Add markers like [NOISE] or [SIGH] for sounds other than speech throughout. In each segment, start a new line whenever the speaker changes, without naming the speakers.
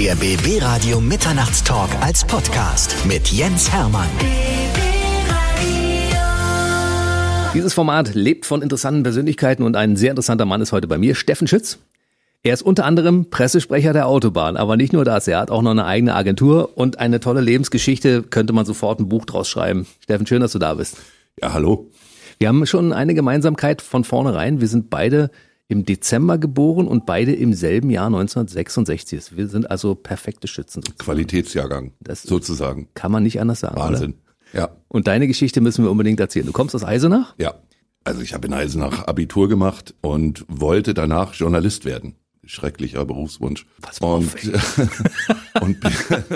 Der BB Radio Mitternachtstalk als Podcast mit Jens Hermann.
Dieses Format lebt von interessanten Persönlichkeiten und ein sehr interessanter Mann ist heute bei mir, Steffen Schütz. Er ist unter anderem Pressesprecher der Autobahn, aber nicht nur das, er hat auch noch eine eigene Agentur und eine tolle Lebensgeschichte, könnte man sofort ein Buch draus schreiben. Steffen, schön, dass du da bist.
Ja, hallo.
Wir haben schon eine Gemeinsamkeit von vornherein. Wir sind beide im Dezember geboren und beide im selben Jahr 1966. Wir sind also perfekte Schützen.
Sozusagen. Qualitätsjahrgang, das sozusagen.
Kann man nicht anders sagen.
Wahnsinn.
Oder? Ja. Und deine Geschichte müssen wir unbedingt erzählen. Du kommst aus Eisenach?
Ja. Also ich habe in Eisenach Abitur gemacht und wollte danach Journalist werden schrecklicher Berufswunsch.
Was
und, [LAUGHS] und,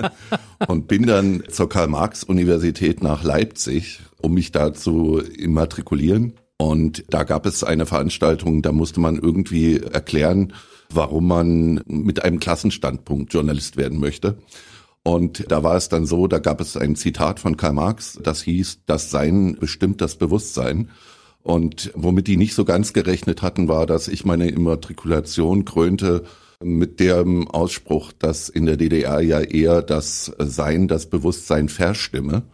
[LAUGHS] und bin dann zur Karl-Marx-Universität nach Leipzig, um mich da zu immatrikulieren. Und da gab es eine Veranstaltung, da musste man irgendwie erklären, warum man mit einem Klassenstandpunkt Journalist werden möchte. Und da war es dann so, da gab es ein Zitat von Karl Marx, das hieß, das Sein bestimmt das Bewusstsein. Und womit die nicht so ganz gerechnet hatten, war, dass ich meine Immatrikulation krönte mit dem Ausspruch, dass in der DDR ja eher das Sein, das Bewusstsein verstimme.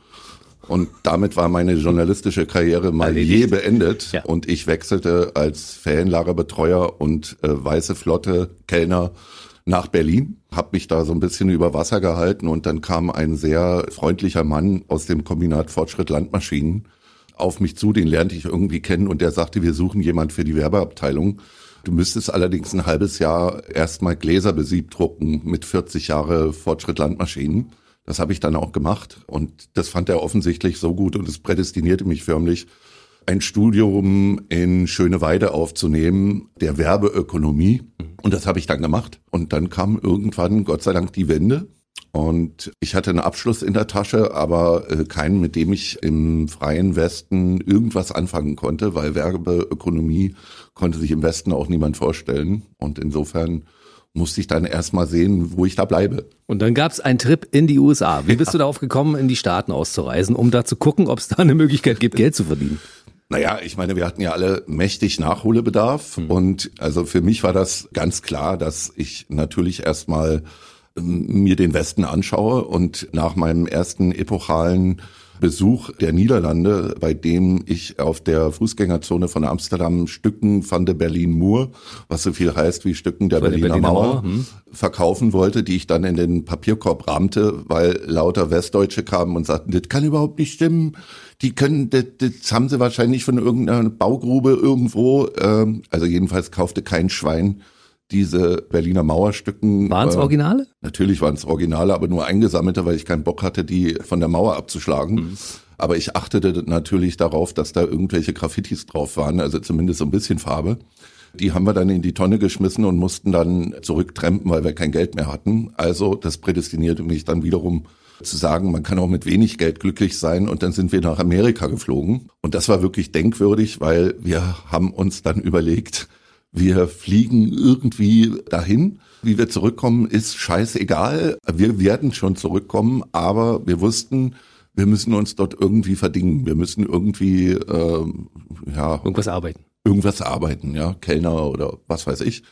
Und damit war meine journalistische Karriere mal Erledigt. je beendet. Ja. Und ich wechselte als Ferienlagerbetreuer und äh, weiße Flotte Kellner nach Berlin, habe mich da so ein bisschen über Wasser gehalten und dann kam ein sehr freundlicher Mann aus dem Kombinat Fortschritt Landmaschinen auf mich zu, den lernte ich irgendwie kennen und der sagte, wir suchen jemand für die Werbeabteilung. Du müsstest allerdings ein halbes Jahr erstmal Gläser besiebt drucken mit 40 Jahre Fortschritt Landmaschinen. Das habe ich dann auch gemacht und das fand er offensichtlich so gut und es prädestinierte mich förmlich, ein Studium in Schöneweide aufzunehmen, der Werbeökonomie. Und das habe ich dann gemacht. Und dann kam irgendwann, Gott sei Dank, die Wende. Und ich hatte einen Abschluss in der Tasche, aber äh, keinen, mit dem ich im freien Westen irgendwas anfangen konnte, weil Werbeökonomie konnte sich im Westen auch niemand vorstellen. Und insofern musste ich dann erstmal sehen, wo ich da bleibe.
Und dann gab es einen Trip in die USA. Wie bist ja. du darauf gekommen, in die Staaten auszureisen, um da zu gucken, ob es da eine Möglichkeit gibt, Geld zu verdienen?
Naja, ich meine, wir hatten ja alle mächtig Nachholbedarf. Mhm. Und also für mich war das ganz klar, dass ich natürlich erstmal mir den Westen anschaue und nach meinem ersten epochalen Besuch der Niederlande, bei dem ich auf der Fußgängerzone von Amsterdam Stücken von der Berlin Mur, was so viel heißt wie Stücken der, Berliner, Berliner, Mauer, Mauer hm. verkaufen wollte, die ich dann in den Papierkorb rahmte, weil lauter Westdeutsche kamen und sagten, das kann überhaupt nicht stimmen. Die können, das, das haben sie wahrscheinlich von irgendeiner Baugrube irgendwo. Ähm, also jedenfalls kaufte kein Schwein diese Berliner Mauerstücken.
Waren es äh, Originale?
Natürlich waren es Originale, aber nur eingesammelte, weil ich keinen Bock hatte, die von der Mauer abzuschlagen. Mhm. Aber ich achtete natürlich darauf, dass da irgendwelche Graffitis drauf waren, also zumindest so ein bisschen Farbe. Die haben wir dann in die Tonne geschmissen und mussten dann zurücktrempen, weil wir kein Geld mehr hatten. Also das prädestinierte mich dann wiederum zu sagen, man kann auch mit wenig Geld glücklich sein. Und dann sind wir nach Amerika geflogen. Und das war wirklich denkwürdig, weil wir haben uns dann überlegt, wir fliegen irgendwie dahin. Wie wir zurückkommen, ist scheißegal. Wir werden schon zurückkommen, aber wir wussten, wir müssen uns dort irgendwie verdingen. Wir müssen irgendwie, äh, ja.
Irgendwas arbeiten.
Irgendwas arbeiten, ja. Kellner oder was weiß ich.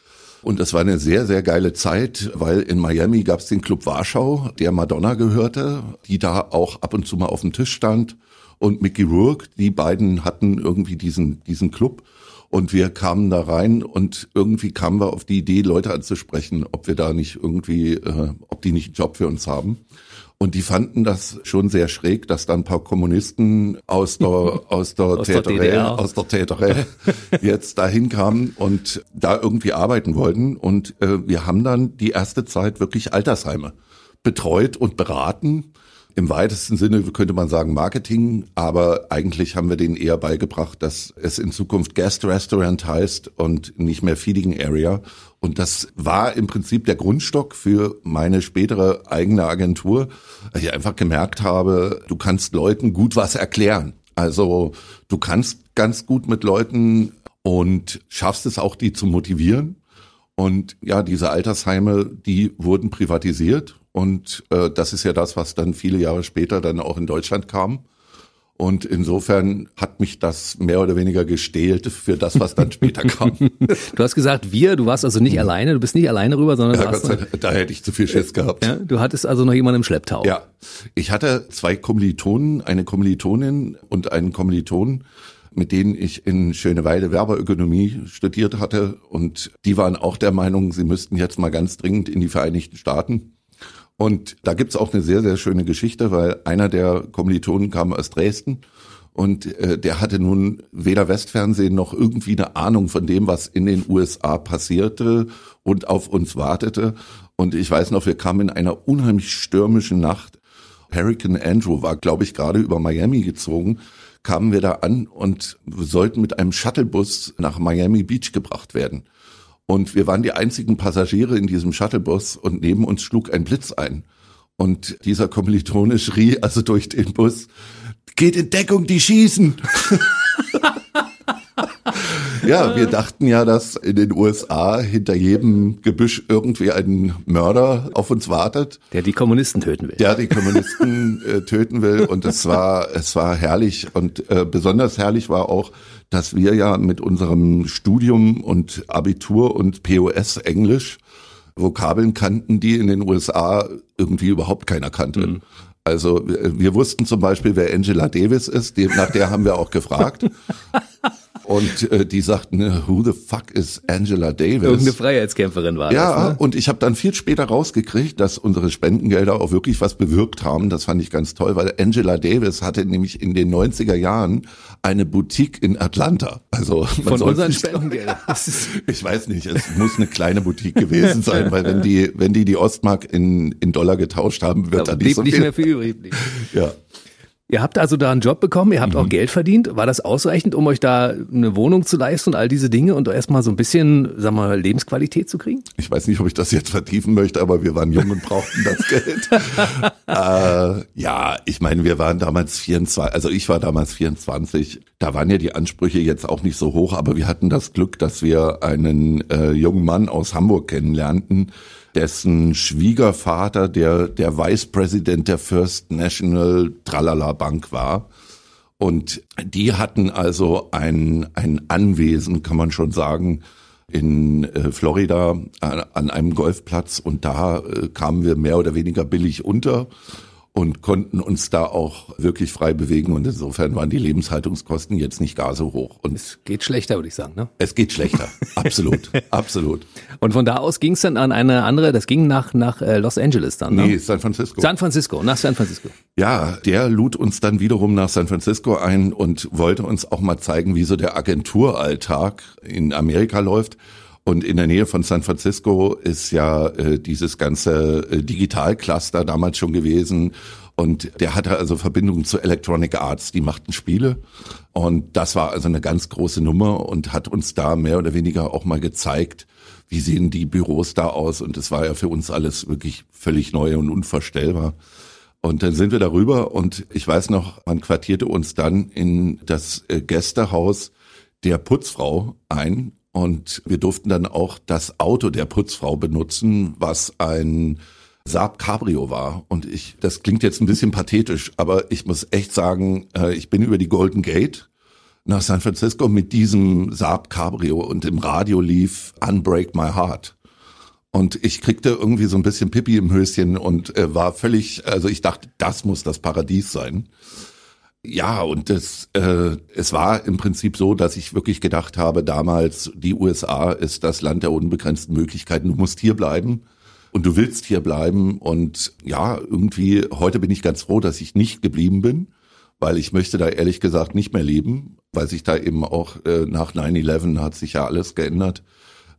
Und das war eine sehr, sehr geile Zeit, weil in Miami gab es den Club Warschau, der Madonna gehörte, die da auch ab und zu mal auf dem Tisch stand. Und Mickey Rourke, die beiden hatten irgendwie diesen, diesen Club. Und wir kamen da rein und irgendwie kamen wir auf die Idee, Leute anzusprechen, ob wir da nicht irgendwie, äh, ob die nicht einen Job für uns haben. Und die fanden das schon sehr schräg, dass da ein paar Kommunisten aus der, [LAUGHS] aus der, aus Täterei, aus der Täterei [LAUGHS] jetzt dahin kamen und da irgendwie arbeiten wollten. Und äh, wir haben dann die erste Zeit wirklich Altersheime betreut und beraten im weitesten Sinne könnte man sagen Marketing, aber eigentlich haben wir denen eher beigebracht, dass es in Zukunft Guest Restaurant heißt und nicht mehr Feeding Area. Und das war im Prinzip der Grundstock für meine spätere eigene Agentur, weil ich einfach gemerkt habe, du kannst Leuten gut was erklären. Also du kannst ganz gut mit Leuten und schaffst es auch, die zu motivieren. Und ja, diese Altersheime, die wurden privatisiert und äh, das ist ja das, was dann viele Jahre später dann auch in Deutschland kam. Und insofern hat mich das mehr oder weniger gestählt für das, was dann später [LAUGHS] kam.
du hast gesagt, wir, du warst also nicht alleine, du bist nicht alleine rüber, sondern
ja, Dank, da hätte ich zu viel Schiss gehabt.
Ja, du hattest also noch jemanden im Schlepptau.
Ja, ich hatte zwei Kommilitonen, eine Kommilitonin und einen Kommilitonen, mit denen ich in Schöneweide Werbeökonomie studiert hatte. Und die waren auch der Meinung, sie müssten jetzt mal ganz dringend in die Vereinigten Staaten. Und da gibt's auch eine sehr, sehr schöne Geschichte, weil einer der Kommilitonen kam aus Dresden und äh, der hatte nun weder Westfernsehen noch irgendwie eine Ahnung von dem, was in den USA passierte und auf uns wartete. Und ich weiß noch, wir kamen in einer unheimlich stürmischen Nacht. Hurricane Andrew war, glaube ich, gerade über Miami gezogen. Kamen wir da an und sollten mit einem Shuttlebus nach Miami Beach gebracht werden. Und wir waren die einzigen Passagiere in diesem Shuttlebus und neben uns schlug ein Blitz ein. Und dieser Kommilitone schrie also durch den Bus, geht in Deckung, die schießen. [LAUGHS] ja, wir dachten ja, dass in den USA hinter jedem Gebüsch irgendwie ein Mörder auf uns wartet.
Der die Kommunisten töten will.
Der die Kommunisten äh, töten will. Und es war, es war herrlich. Und äh, besonders herrlich war auch, dass wir ja mit unserem Studium und Abitur und POS Englisch Vokabeln kannten, die in den USA irgendwie überhaupt keiner kannte. Mhm. Also wir wussten zum Beispiel, wer Angela Davis ist, nach der haben wir auch gefragt. [LAUGHS] Und äh, die sagten, who the fuck is Angela Davis?
Irgendeine Freiheitskämpferin war
ja,
das. Ja,
ne? und ich habe dann viel später rausgekriegt, dass unsere Spendengelder auch wirklich was bewirkt haben. Das fand ich ganz toll, weil Angela Davis hatte nämlich in den 90er Jahren eine Boutique in Atlanta. Also
von unseren Spendengeldern. [LAUGHS]
ich weiß nicht, es muss eine kleine Boutique gewesen sein, weil wenn die wenn die die Ostmark in in Dollar getauscht haben, wird da, da nicht so viel.
nicht mehr viel übrig.
Ja.
Ihr habt also da einen Job bekommen, ihr habt mhm. auch Geld verdient. War das ausreichend, um euch da eine Wohnung zu leisten und all diese Dinge und erstmal so ein bisschen, sag mal, Lebensqualität zu kriegen?
Ich weiß nicht, ob ich das jetzt vertiefen möchte, aber wir waren jung und brauchten das [LAUGHS] Geld. äh, ja, ich meine, wir waren damals 24, also ich war damals 24. Da waren ja die Ansprüche jetzt auch nicht so hoch, aber wir hatten das Glück, dass wir einen äh, jungen Mann aus Hamburg kennenlernten, dessen Schwiegervater der, der Vice President der First National Tralala Bank war. Und die hatten also ein, ein Anwesen, kann man schon sagen, in äh, Florida an, einem Golfplatz und da äh, kamen wir mehr oder weniger billig unter und konnten uns da auch wirklich frei bewegen und insofern waren die Lebenshaltungskosten jetzt nicht gar so hoch. Und
es geht schlechter, würde ich sagen, ne?
Es geht schlechter, absolut, [LAUGHS] absolut.
Und von da aus ging es dann an eine andere, das ging nach nach äh, Los Angeles dann, ne?
Nee, San Francisco.
San Francisco, nach San Francisco.
Ja, der lud uns dann wiederum nach San Francisco ein und wollte uns auch mal zeigen, wie so der Agenturalltag in Amerika läuft. Und in der Nähe von San Francisco ist ja äh, dieses ganze äh, Digitalcluster damals schon gewesen. Und der hatte also Verbindungen zu Electronic Arts, die machten Spiele. Und das war also eine ganz große Nummer und hat uns da mehr oder weniger auch mal gezeigt, wie sehen die Büros da aus. Und es war ja für uns alles wirklich völlig neu und unvorstellbar. Und dann sind wir darüber und ich weiß noch, man quartierte uns dann in das äh, Gästehaus der Putzfrau ein und wir durften dann auch das Auto der Putzfrau benutzen, was ein Saab Cabrio war. Und ich, das klingt jetzt ein bisschen pathetisch, aber ich muss echt sagen, äh, ich bin über die Golden Gate nach San Francisco mit diesem Saab Cabrio und im Radio lief Unbreak My Heart. Und ich kriegte irgendwie so ein bisschen Pippi im Höschen und äh, war völlig, also ich dachte, das muss das Paradies sein. Ja, und das, äh, es war im Prinzip so, dass ich wirklich gedacht habe, damals, die USA ist das Land der unbegrenzten Möglichkeiten. Du musst hier bleiben und du willst hier bleiben. Und ja, irgendwie, heute bin ich ganz froh, dass ich nicht geblieben bin, weil ich möchte da ehrlich gesagt nicht mehr leben, weil sich da eben auch äh, nach 9-11 hat sich ja alles geändert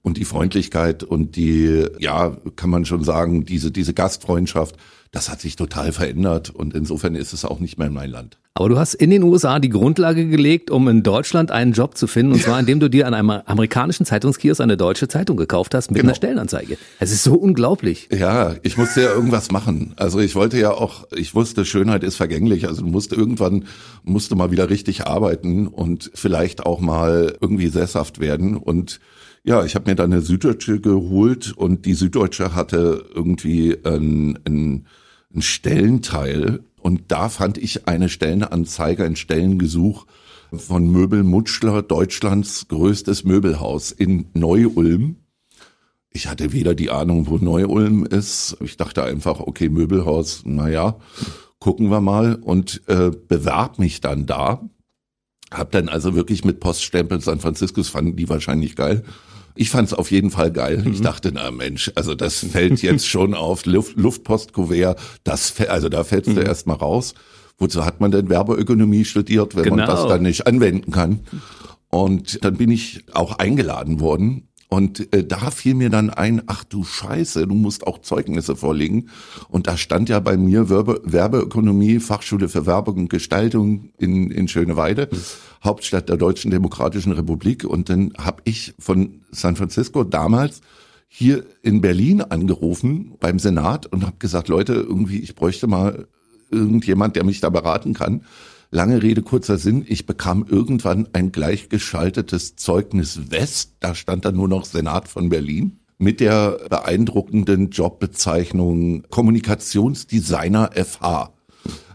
und die Freundlichkeit und die, ja, kann man schon sagen, diese, diese Gastfreundschaft, das hat sich total verändert und insofern ist es auch nicht mehr mein Land.
Aber du hast in den USA die Grundlage gelegt, um in Deutschland einen Job zu finden, und zwar indem du dir an einem amerikanischen Zeitungskiosk eine deutsche Zeitung gekauft hast mit genau. einer Stellenanzeige. Es ist so unglaublich.
Ja, ich musste ja irgendwas machen. Also ich wollte ja auch, ich wusste, Schönheit ist vergänglich. Also du musst irgendwann, musste mal wieder richtig arbeiten und vielleicht auch mal irgendwie sesshaft werden und ja, ich habe mir dann eine Süddeutsche geholt und die Süddeutsche hatte irgendwie ein, ein, ein Stellenteil Und da fand ich eine Stellenanzeige, ein Stellengesuch von Möbel Mutschler, Deutschlands größtes Möbelhaus in Neu-Ulm. Ich hatte weder die Ahnung, wo Neu-Ulm ist. Ich dachte einfach, okay, Möbelhaus, naja, gucken wir mal und äh, bewarb mich dann da. Hab dann also wirklich mit Poststempel San Francisco, fanden die wahrscheinlich geil. Ich fand es auf jeden Fall geil. Ich mhm. dachte, na Mensch, also das fällt jetzt [LAUGHS] schon auf Luft, Luftpostkuvert, das also da fällst du mhm. erstmal raus. Wozu hat man denn Werbeökonomie studiert, wenn genau. man das dann nicht anwenden kann? Und dann bin ich auch eingeladen worden und äh, da fiel mir dann ein, ach du Scheiße, du musst auch Zeugnisse vorlegen. Und da stand ja bei mir Werbe, Werbeökonomie, Fachschule für Werbung und Gestaltung in, in Schöneweide, mhm. Hauptstadt der Deutschen Demokratischen Republik. Und dann habe ich von San Francisco damals hier in Berlin angerufen beim Senat und habe gesagt, Leute, irgendwie, ich bräuchte mal irgendjemand, der mich da beraten kann. Lange Rede, kurzer Sinn. Ich bekam irgendwann ein gleichgeschaltetes Zeugnis West. Da stand dann nur noch Senat von Berlin mit der beeindruckenden Jobbezeichnung Kommunikationsdesigner FH.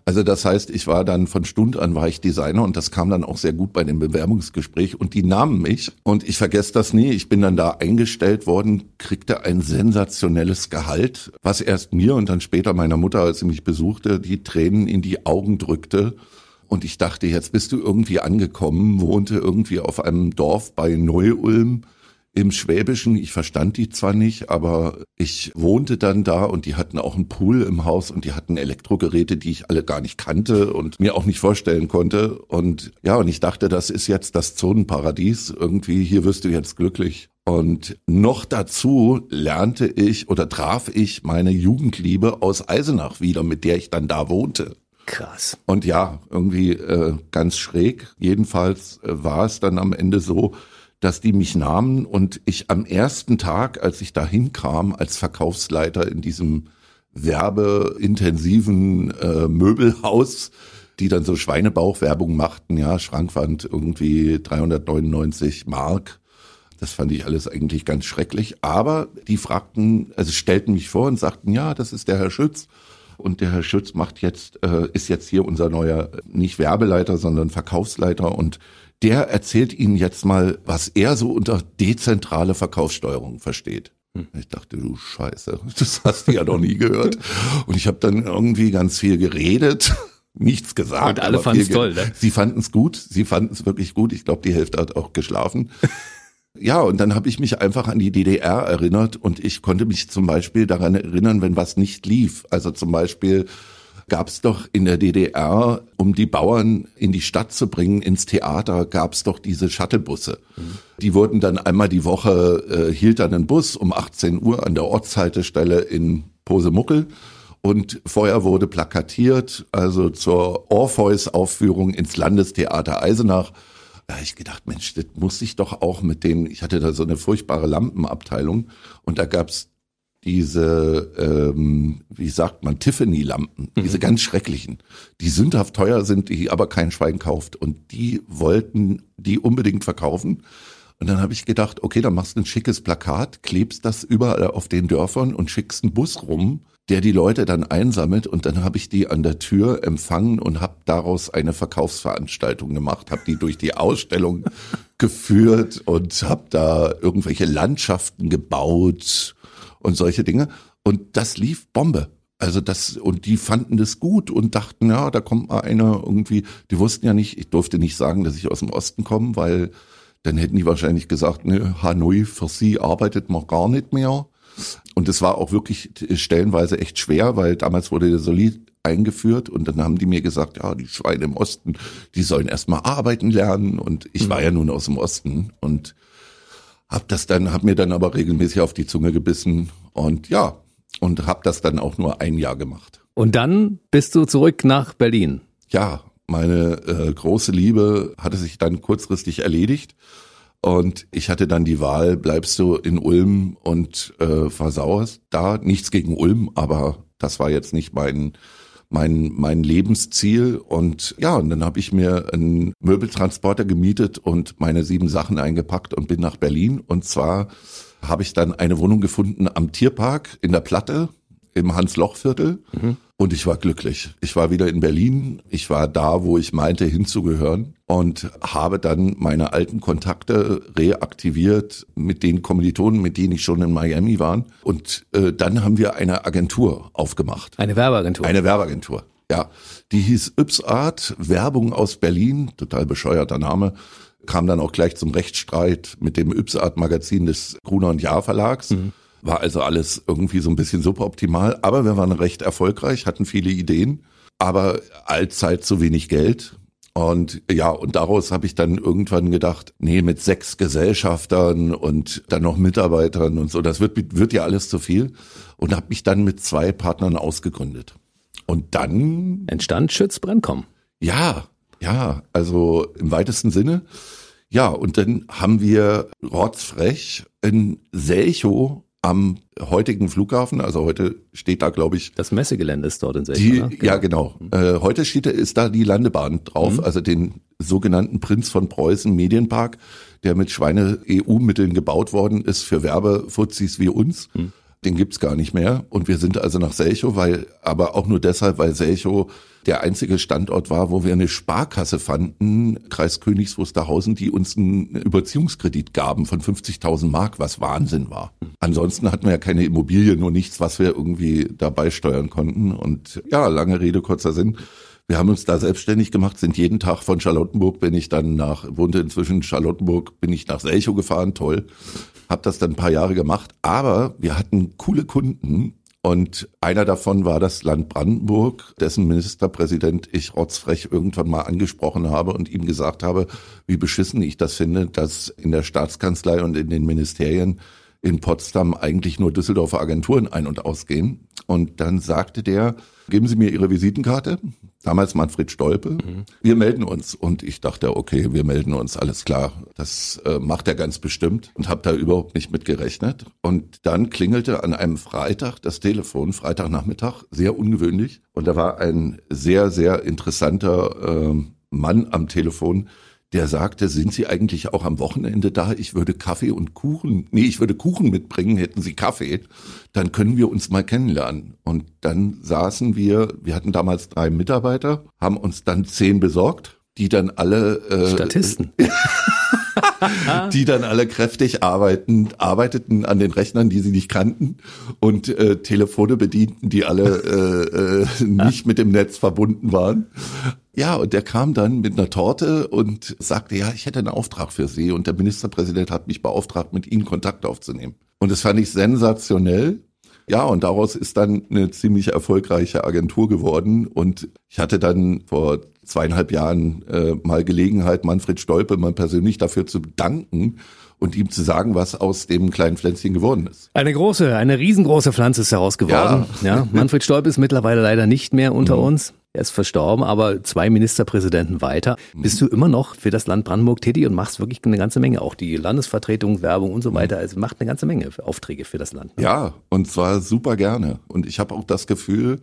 Also das heißt, ich war dann von Stund an war ich Designer und das kam dann auch sehr gut bei dem Bewerbungsgespräch und die nahmen mich und ich vergesse das nie. Ich bin dann da eingestellt worden, kriegte ein sensationelles Gehalt, was erst mir und dann später meiner Mutter, als sie mich besuchte, die Tränen in die Augen drückte und ich dachte, jetzt bist du irgendwie angekommen, wohnte irgendwie auf einem Dorf bei Neu-Ulm im Schwäbischen. Ich verstand die zwar nicht, aber ich wohnte dann da und die hatten auch einen Pool im Haus und die hatten Elektrogeräte, die ich alle gar nicht kannte und mir auch nicht vorstellen konnte. Und ja, und ich dachte, das ist jetzt das Zonenparadies. Irgendwie, hier wirst du jetzt glücklich. Und noch dazu lernte ich oder traf ich meine Jugendliebe aus Eisenach wieder, mit der ich dann da wohnte.
Krass.
Und ja, irgendwie äh, ganz schräg. Jedenfalls äh, war es dann am Ende so, dass die mich nahmen und ich am ersten Tag, als ich dahin kam, als Verkaufsleiter in diesem werbeintensiven äh, Möbelhaus, die dann so Schweinebauchwerbung machten, ja, Schrankwand irgendwie 399 Mark. Das fand ich alles eigentlich ganz schrecklich. Aber die fragten, also stellten mich vor und sagten, ja, das ist der Herr Schütz. Und der Herr Schütz macht jetzt, äh, ist jetzt hier unser neuer, nicht Werbeleiter, sondern Verkaufsleiter und der erzählt Ihnen jetzt mal, was er so unter dezentrale Verkaufssteuerung versteht. Hm. Ich dachte, du Scheiße, [LAUGHS] das hast du ja noch nie gehört. Und ich habe dann irgendwie ganz viel geredet, [LAUGHS] nichts gesagt.
Und alle fanden es toll, ne?
Sie fanden es gut, sie fanden es wirklich gut. Ich glaube, die Hälfte hat auch geschlafen. [LAUGHS] Ja, und dann habe ich mich einfach an die DDR erinnert und ich konnte mich zum Beispiel daran erinnern, wenn was nicht lief. Also zum Beispiel gab es doch in der DDR, um die Bauern in die Stadt zu bringen, ins Theater, gab es doch diese Shuttlebusse. Mhm. Die wurden dann einmal die Woche, äh, hielt dann ein Bus um 18 Uhr an der Ortshaltestelle in Posemuckel. Und vorher wurde plakatiert, also zur Orpheus-Aufführung ins Landestheater Eisenach da habe ich gedacht, Mensch, das muss ich doch auch mit den, ich hatte da so eine furchtbare Lampenabteilung und da gab's diese, ähm, wie sagt man, Tiffany-Lampen, mhm. diese ganz schrecklichen, die sündhaft teuer sind, die aber kein Schwein kauft. Und die wollten die unbedingt verkaufen. Und dann habe ich gedacht, okay, dann machst du ein schickes Plakat, klebst das überall auf den Dörfern und schickst einen Bus rum der die Leute dann einsammelt und dann habe ich die an der Tür empfangen und habe daraus eine Verkaufsveranstaltung gemacht, habe die durch die Ausstellung [LAUGHS] geführt und habe da irgendwelche Landschaften gebaut und solche Dinge und das lief Bombe. Also das und die fanden das gut und dachten, ja, da kommt mal einer irgendwie, die wussten ja nicht, ich durfte nicht sagen, dass ich aus dem Osten komme, weil dann hätten die wahrscheinlich gesagt, ne, Hanoi für sie arbeitet man gar nicht mehr. Und es war auch wirklich stellenweise echt schwer, weil damals wurde der Solid eingeführt und dann haben die mir gesagt, ja, die Schweine im Osten, die sollen erstmal arbeiten lernen und ich war ja nun aus dem Osten und hab das dann, hab mir dann aber regelmäßig auf die Zunge gebissen und ja, und hab das dann auch nur ein Jahr gemacht.
Und dann bist du zurück nach Berlin.
Ja, meine äh, große Liebe hatte sich dann kurzfristig erledigt und ich hatte dann die Wahl, bleibst du in Ulm und äh, versauerst da. Nichts gegen Ulm, aber das war jetzt nicht mein mein mein Lebensziel und ja und dann habe ich mir einen Möbeltransporter gemietet und meine sieben Sachen eingepackt und bin nach Berlin und zwar habe ich dann eine Wohnung gefunden am Tierpark in der Platte im Hans-Loch-Viertel. Mhm. Und ich war glücklich. Ich war wieder in Berlin. Ich war da, wo ich meinte hinzugehören und habe dann meine alten Kontakte reaktiviert mit den Kommilitonen, mit denen ich schon in Miami war. Und äh, dann haben wir eine Agentur aufgemacht.
Eine Werbeagentur.
Eine Werbeagentur. Ja, die hieß Ypsart, Werbung aus Berlin, total bescheuerter Name, kam dann auch gleich zum Rechtsstreit mit dem Ypsart Magazin des Gruner und Jahr Verlags. Mhm. War also alles irgendwie so ein bisschen suboptimal, aber wir waren recht erfolgreich, hatten viele Ideen, aber allzeit zu wenig Geld. Und ja, und daraus habe ich dann irgendwann gedacht, nee, mit sechs Gesellschaftern und dann noch Mitarbeitern und so, das wird, wird ja alles zu viel. Und habe mich dann mit zwei Partnern ausgegründet. Und dann
entstand Schütz Brennkomm.
Ja, ja, also im weitesten Sinne. Ja, und dann haben wir rotzfrech in Selchow am heutigen Flughafen, also heute steht da, glaube ich.
Das Messegelände ist dort in Selchow.
Die, genau. Ja, genau. Mhm. Äh, heute steht da, ist da die Landebahn drauf, mhm. also den sogenannten Prinz von Preußen Medienpark, der mit Schweine-EU-Mitteln gebaut worden ist für Werbefuzis wie uns. Mhm. Den gibt's gar nicht mehr. Und wir sind also nach Selchow, weil, aber auch nur deshalb, weil Selchow der einzige Standort war, wo wir eine Sparkasse fanden, Kreis Königs Wusterhausen, die uns einen Überziehungskredit gaben von 50.000 Mark, was Wahnsinn war. Ansonsten hatten wir ja keine Immobilien, nur nichts, was wir irgendwie dabei steuern konnten. Und ja, lange Rede, kurzer Sinn. Wir haben uns da selbstständig gemacht, sind jeden Tag von Charlottenburg, bin ich dann nach, wohnte inzwischen in Charlottenburg, bin ich nach Selchow gefahren, toll. Hab das dann ein paar Jahre gemacht, aber wir hatten coole Kunden, und einer davon war das Land Brandenburg, dessen Ministerpräsident ich rotzfrech irgendwann mal angesprochen habe und ihm gesagt habe, wie beschissen ich das finde, dass in der Staatskanzlei und in den Ministerien in Potsdam eigentlich nur Düsseldorfer Agenturen ein- und ausgehen. Und dann sagte der, geben Sie mir Ihre Visitenkarte. Damals Manfred Stolpe. Mhm. Wir melden uns. Und ich dachte, okay, wir melden uns, alles klar. Das äh, macht er ganz bestimmt und habe da überhaupt nicht mit gerechnet. Und dann klingelte an einem Freitag das Telefon, Freitagnachmittag, sehr ungewöhnlich. Und da war ein sehr, sehr interessanter äh, Mann am Telefon, der sagte, sind Sie eigentlich auch am Wochenende da? Ich würde Kaffee und Kuchen, nee, ich würde Kuchen mitbringen, hätten Sie Kaffee, dann können wir uns mal kennenlernen. Und dann saßen wir, wir hatten damals drei Mitarbeiter, haben uns dann zehn besorgt, die dann alle
äh, Statisten. [LAUGHS] [LAUGHS]
die dann alle kräftig arbeiten, arbeiteten an den Rechnern, die sie nicht kannten und äh, Telefone bedienten, die alle äh, äh, nicht mit dem Netz verbunden waren. Ja, und der kam dann mit einer Torte und sagte, ja, ich hätte einen Auftrag für Sie. Und der Ministerpräsident hat mich beauftragt, mit Ihnen Kontakt aufzunehmen. Und das fand ich sensationell. Ja, und daraus ist dann eine ziemlich erfolgreiche Agentur geworden. Und ich hatte dann vor zweieinhalb Jahren äh, mal Gelegenheit, Manfred Stolpe mal persönlich dafür zu bedanken und ihm zu sagen, was aus dem kleinen Pflänzchen geworden ist.
Eine große, eine riesengroße Pflanze ist daraus geworden. Ja. ja Manfred Stolpe ist mittlerweile leider nicht mehr unter mhm. uns. Er ist verstorben, aber zwei Ministerpräsidenten weiter. Bist du immer noch für das Land Brandenburg tätig und machst wirklich eine ganze Menge. Auch die Landesvertretung, Werbung und so mhm. weiter. Also macht eine ganze Menge Aufträge für das Land.
Ne? Ja, und zwar super gerne. Und ich habe auch das Gefühl,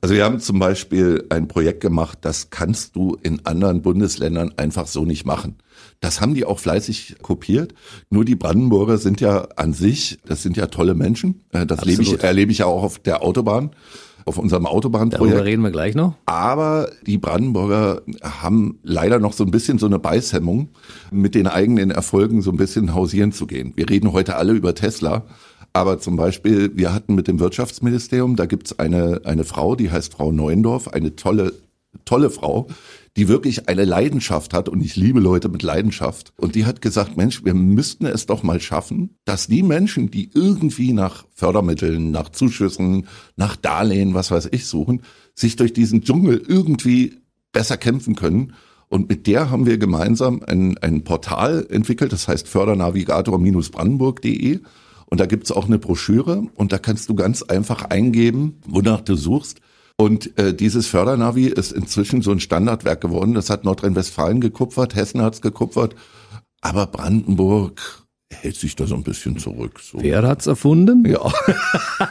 also wir haben zum Beispiel ein Projekt gemacht, das kannst du in anderen Bundesländern einfach so nicht machen. Das haben die auch fleißig kopiert. Nur die Brandenburger sind ja an sich, das sind ja tolle Menschen. Äh, das lebe ich, erlebe ich ja auch auf der Autobahn auf unserem Autobahnprojekt.
Darüber reden wir gleich noch.
Aber die Brandenburger haben leider noch so ein bisschen so eine Beißhemmung, mit den eigenen Erfolgen so ein bisschen hausieren zu gehen. Wir reden heute alle über Tesla. Aber zum Beispiel, wir hatten mit dem Wirtschaftsministerium, da gibt's eine, eine Frau, die heißt Frau Neuendorf, eine tolle, tolle Frau, die wirklich eine Leidenschaft hat und ich liebe Leute mit Leidenschaft. Und die hat gesagt, Mensch, wir müssten es doch mal schaffen, dass die Menschen, die irgendwie nach Fördermitteln, nach Zuschüssen, nach Darlehen, was weiß ich suchen, sich durch diesen Dschungel irgendwie besser kämpfen können. Und mit der haben wir gemeinsam ein, ein Portal entwickelt, das heißt fördernavigator-brandenburg.de. Und da gibt's auch eine Broschüre und da kannst du ganz einfach eingeben, wonach du suchst. Und äh, dieses Fördernavi ist inzwischen so ein Standardwerk geworden. Das hat Nordrhein-Westfalen gekupfert, Hessen hat's gekupfert, aber Brandenburg hält sich da so ein bisschen zurück. So.
Wer hat's erfunden?
Ja.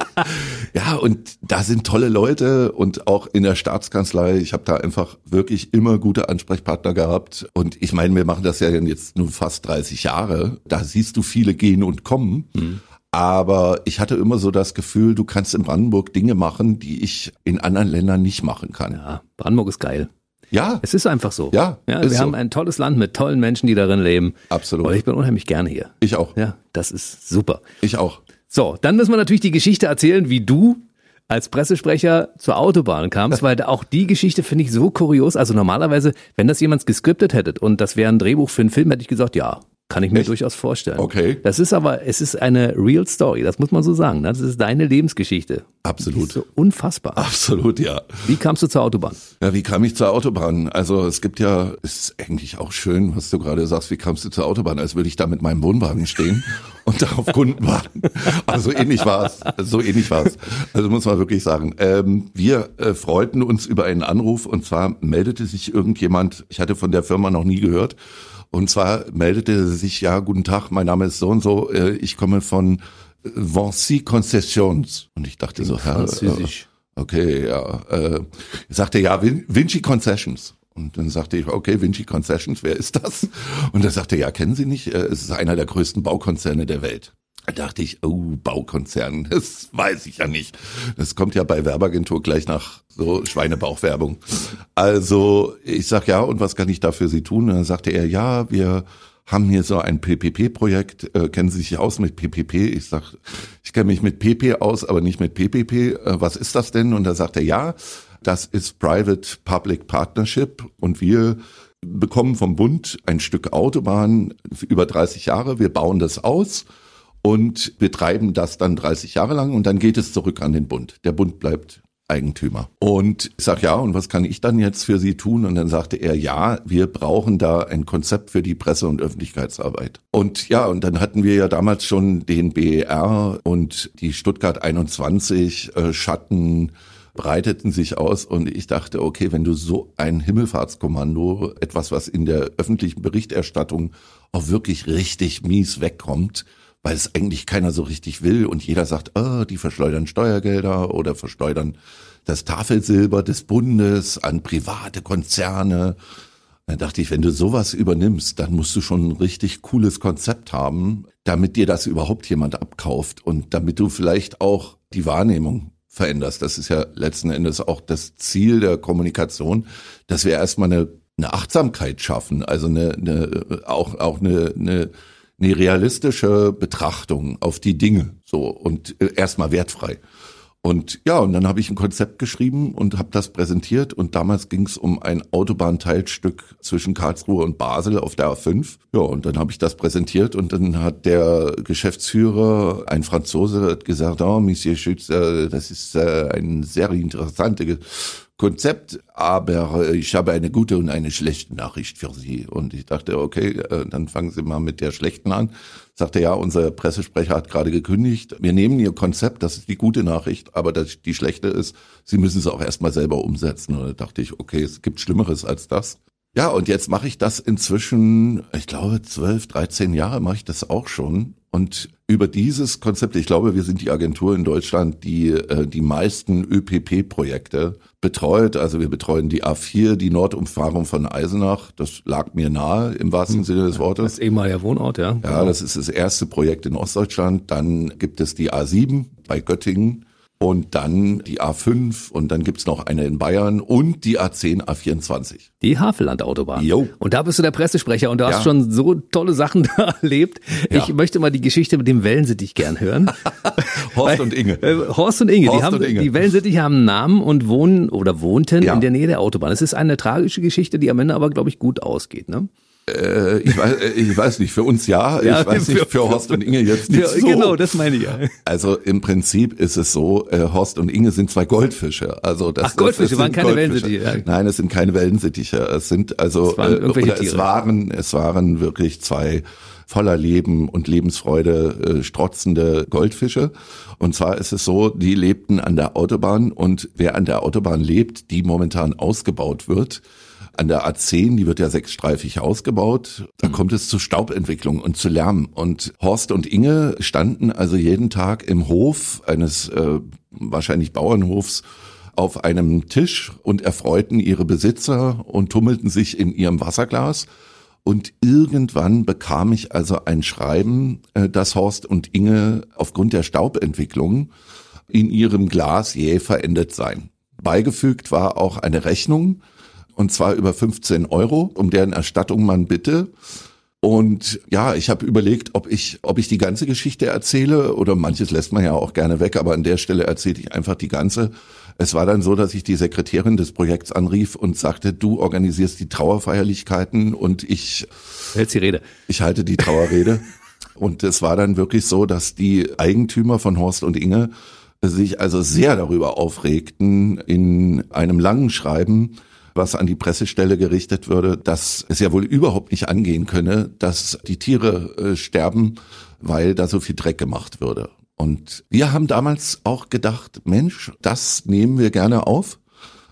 [LAUGHS] ja, und da sind tolle Leute und auch in der Staatskanzlei. Ich habe da einfach wirklich immer gute Ansprechpartner gehabt. Und ich meine, wir machen das ja jetzt nur fast 30 Jahre. Da siehst du viele gehen und kommen. Mhm. Aber ich hatte immer so das Gefühl, du kannst in Brandenburg Dinge machen, die ich in anderen Ländern nicht machen kann.
Ja, Brandenburg ist geil.
Ja,
Es ist einfach so.
Ja,
ja wir
so.
haben ein tolles Land mit tollen Menschen, die darin leben.
absolut.
Und ich bin unheimlich gerne hier.
Ich auch.
Ja, das ist super.
Ich auch.
So, dann müssen wir natürlich die Geschichte erzählen, wie du als Pressesprecher zur Autobahn kamst, weil auch die Geschichte finde ich so kurios. Also normalerweise, wenn das jemand geskriptet hättet und das wäre ein Drehbuch für einen Film, hätte ich gesagt, ja, kann ich mir
Echt?
durchaus vorstellen.
Okay.
Das ist aber, es ist eine real story, das muss man so sagen. ne? Das ist deine Lebensgeschichte.
Absolut.
so unfassbar.
Absolut, ja.
Wie kamst du zur Autobahn?
Ja, wie kam ich zur Autobahn? Also es gibt ja, es ist eigentlich auch schön, was du gerade sagst, wie kamst du zur Autobahn? Als würde ich da mit meinem Wohnwagen stehen [LAUGHS] und da auf Kunden warten. Aber so ähnlich war es. So ähnlich war es. Also muss man wirklich sagen. Ähm, wir äh, freuten uns über einen Anruf und zwar meldete sich irgendjemand, ich hatte von der Firma noch nie gehört, und zwar meldete sich, ja, guten Tag, mein Name ist so und so, äh, ich komme von äh, Vinci Concessions. Und ich dachte so, Herr, äh, Okay, ja. Äh, sagte ja, Vin Vinci Concessions. Und dann sagte ich, okay, Vinci Concessions, wer ist das? Und er sagte, ja, kennen Sie nicht? Äh, Es ist einer der größten Baukonzerne der Welt. Da dachte ich, oh, Baukonzern, [LAUGHS] das weiß ich ja nicht. Das kommt ja bei Werbeagentur gleich nach so Schweinebauchwerbung. Also ich sag ja, und was kann ich da für Sie tun? Und dann sagte er, ja, wir haben hier so ein PPP-Projekt. Äh, kennen Sie sich aus mit PPP? Ich sag, ich kenne mich mit PP aus, aber nicht mit PPP. Äh, was ist das denn? Und da sagt er, ja, das ist Private-Public Partnership und wir bekommen vom Bund ein Stück Autobahn über 30 Jahre. Wir bauen das aus und betreiben das dann 30 Jahre lang und dann geht es zurück an den Bund. Der Bund bleibt Eigentümer. Und ich sag ja, und was kann ich dann jetzt für Sie tun? Und dann sagte er, ja, wir brauchen da ein Konzept für die Presse- und Öffentlichkeitsarbeit. Und ja, und dann hatten wir ja damals schon den BER und die Stuttgart 21 äh, Schatten breiteten sich aus und ich dachte, okay, wenn du so ein Himmelfahrtskommando, etwas, was in der öffentlichen Berichterstattung auch wirklich richtig mies wegkommt, weil es eigentlich keiner so richtig will und jeder sagt, oh, die verschleudern Steuergelder oder verschleudern das Tafelsilber des Bundes an private Konzerne. Dann dachte ich, wenn du sowas übernimmst, dann musst du schon ein richtig cooles Konzept haben, damit dir das überhaupt jemand abkauft und damit du vielleicht auch die Wahrnehmung veränderst. Das ist ja letzten Endes auch das Ziel der Kommunikation, dass wir erstmal eine, eine Achtsamkeit schaffen, also eine, eine auch auch eine, eine eine realistische Betrachtung auf die Dinge so und äh, erstmal wertfrei. Und ja, und dann habe ich ein Konzept geschrieben und habe das präsentiert und damals ging es um ein Autobahnteilstück zwischen Karlsruhe und Basel auf der A5. Ja, und dann habe ich das präsentiert und dann hat der Geschäftsführer, ein Franzose, gesagt, oh, Monsieur Schütz, äh, das ist äh, ein sehr interessantes Konzept, aber äh, ich habe eine gute und eine schlechte Nachricht für Sie. Und ich dachte, okay, äh, dann fangen Sie mal mit der schlechten an. Sagte ja, unser Pressesprecher hat gerade gekündigt. Wir nehmen Ihr Konzept, das ist die gute Nachricht, aber das, die schlechte ist, Sie müssen es auch erstmal selber umsetzen. Und da dachte ich, okay, es gibt Schlimmeres als das. Ja, und jetzt mache ich das inzwischen, ich glaube, 12, 13 Jahre mache ich das auch schon. Und über dieses Konzept, ich glaube, wir sind die Agentur in Deutschland, die äh, die meisten ÖPP-Projekte betreut. Also wir betreuen die A4, die Nordumfahrung von Eisenach. Das lag mir nahe im wahrsten Sinne des Wortes.
Das ehemaliger Wohnort, ja.
Ja, das ist das erste Projekt in Ostdeutschland. Dann gibt es die A7 bei Göttingen und dann die A5 und dann gibt's noch eine in Bayern und die A10, A24.
Die Havelland-Autobahn.
Jo.
Und da bist du der Pressesprecher und du
Ja.
hast schon so tolle Sachen [LAUGHS] da erlebt.
Ja.
Ich möchte mal die Geschichte mit dem Wellensittich gern hören. [LAUGHS]
Horst und Inge.
Äh, Horst und Inge,
Horst
die haben
und Inge.
die Wellensittiche haben einen Namen und wohnen oder wohnten
Ja.
in der Nähe der Autobahn. Es ist eine tragische Geschichte, die am Ende aber glaube ich gut ausgeht, ne?
Äh, ich, weiß, äh, ich weiß nicht, für uns ja, [LAUGHS]
Ja,
ich weiß
für-
nicht, für Horst und Inge jetzt nicht
Ja,
so.
Genau, das meine ich ja.
Also im Prinzip ist es so, äh, Horst und Inge sind zwei Goldfische. Also das,
Ach, Goldfische,
das
waren
sind
keine
Goldfische.
Wellensittiche, ja.
Nein, es sind keine Wellensittiche. Es sind also
Es waren
äh, oder es waren es waren wirklich zwei voller Leben und Lebensfreude äh, strotzende Goldfische. Und zwar ist es so, die lebten an der Autobahn und wer an der Autobahn lebt, die momentan ausgebaut wird, an der A10, die wird ja sechsstreifig ausgebaut, da kommt es zu Staubentwicklung und zu Lärm. Und Horst und Inge standen also jeden Tag im Hof eines äh, wahrscheinlich Bauernhofs auf einem Tisch und erfreuten ihre Besitzer und tummelten sich in ihrem Wasserglas. Und irgendwann bekam ich also ein Schreiben, äh, dass Horst und Inge aufgrund der Staubentwicklung in ihrem Glas jäh verendet seien. Beigefügt war auch eine Rechnung, und zwar über 15 Euro, um deren Erstattung man bitte. Und ja, ich habe überlegt, ob ich, ob ich die ganze Geschichte erzähle oder manches lässt man ja auch gerne weg, aber an der Stelle erzähle ich einfach die ganze. Es war dann so, dass ich die Sekretärin des Projekts anrief und sagte, du organisierst die Trauerfeierlichkeiten und ich
hältst die Rede.
Ich halte die Trauerrede. [LAUGHS] und es war dann wirklich so, dass die Eigentümer von Horst und Inge sich also sehr darüber aufregten in einem langen Schreiben, was an die Pressestelle gerichtet würde, dass es ja wohl überhaupt nicht angehen könne, dass die Tiere äh, sterben, weil da so viel Dreck gemacht würde. Und wir haben damals auch gedacht, Mensch, das nehmen wir gerne auf.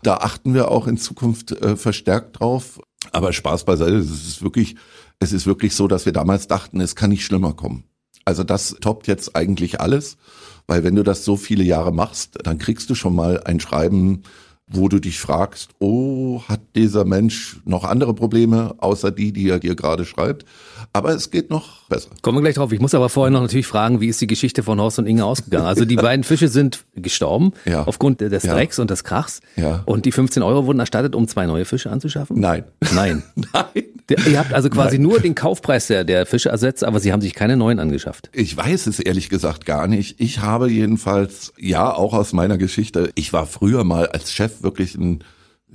Da achten wir auch in Zukunft äh, verstärkt drauf. Aber Spaß beiseite, es ist wirklich, es ist wirklich so, dass wir damals dachten, es kann nicht schlimmer kommen. Also das toppt jetzt eigentlich alles, weil wenn du das so viele Jahre machst, dann kriegst du schon mal ein Schreiben, wo du dich fragst, oh, hat dieser Mensch noch andere Probleme, außer die, die er dir gerade schreibt? Aber es geht noch besser.
Kommen wir gleich drauf. Ich muss aber vorher noch natürlich fragen, wie ist die Geschichte von Horst und Inge ausgegangen? Also die [LAUGHS] beiden Fische sind gestorben ja. aufgrund des Drecks ja. und des Krachs. Ja. Und die 15 Euro wurden erstattet, um zwei neue Fische anzuschaffen?
Nein.
Nein. [LAUGHS] Nein. Ihr habt also quasi Nein. nur den Kaufpreis der, der Fische ersetzt, aber Sie haben sich keine neuen angeschafft.
Ich weiß es ehrlich gesagt gar nicht. Ich habe jedenfalls, ja, auch aus meiner Geschichte, ich war früher mal als Chef wirklich ein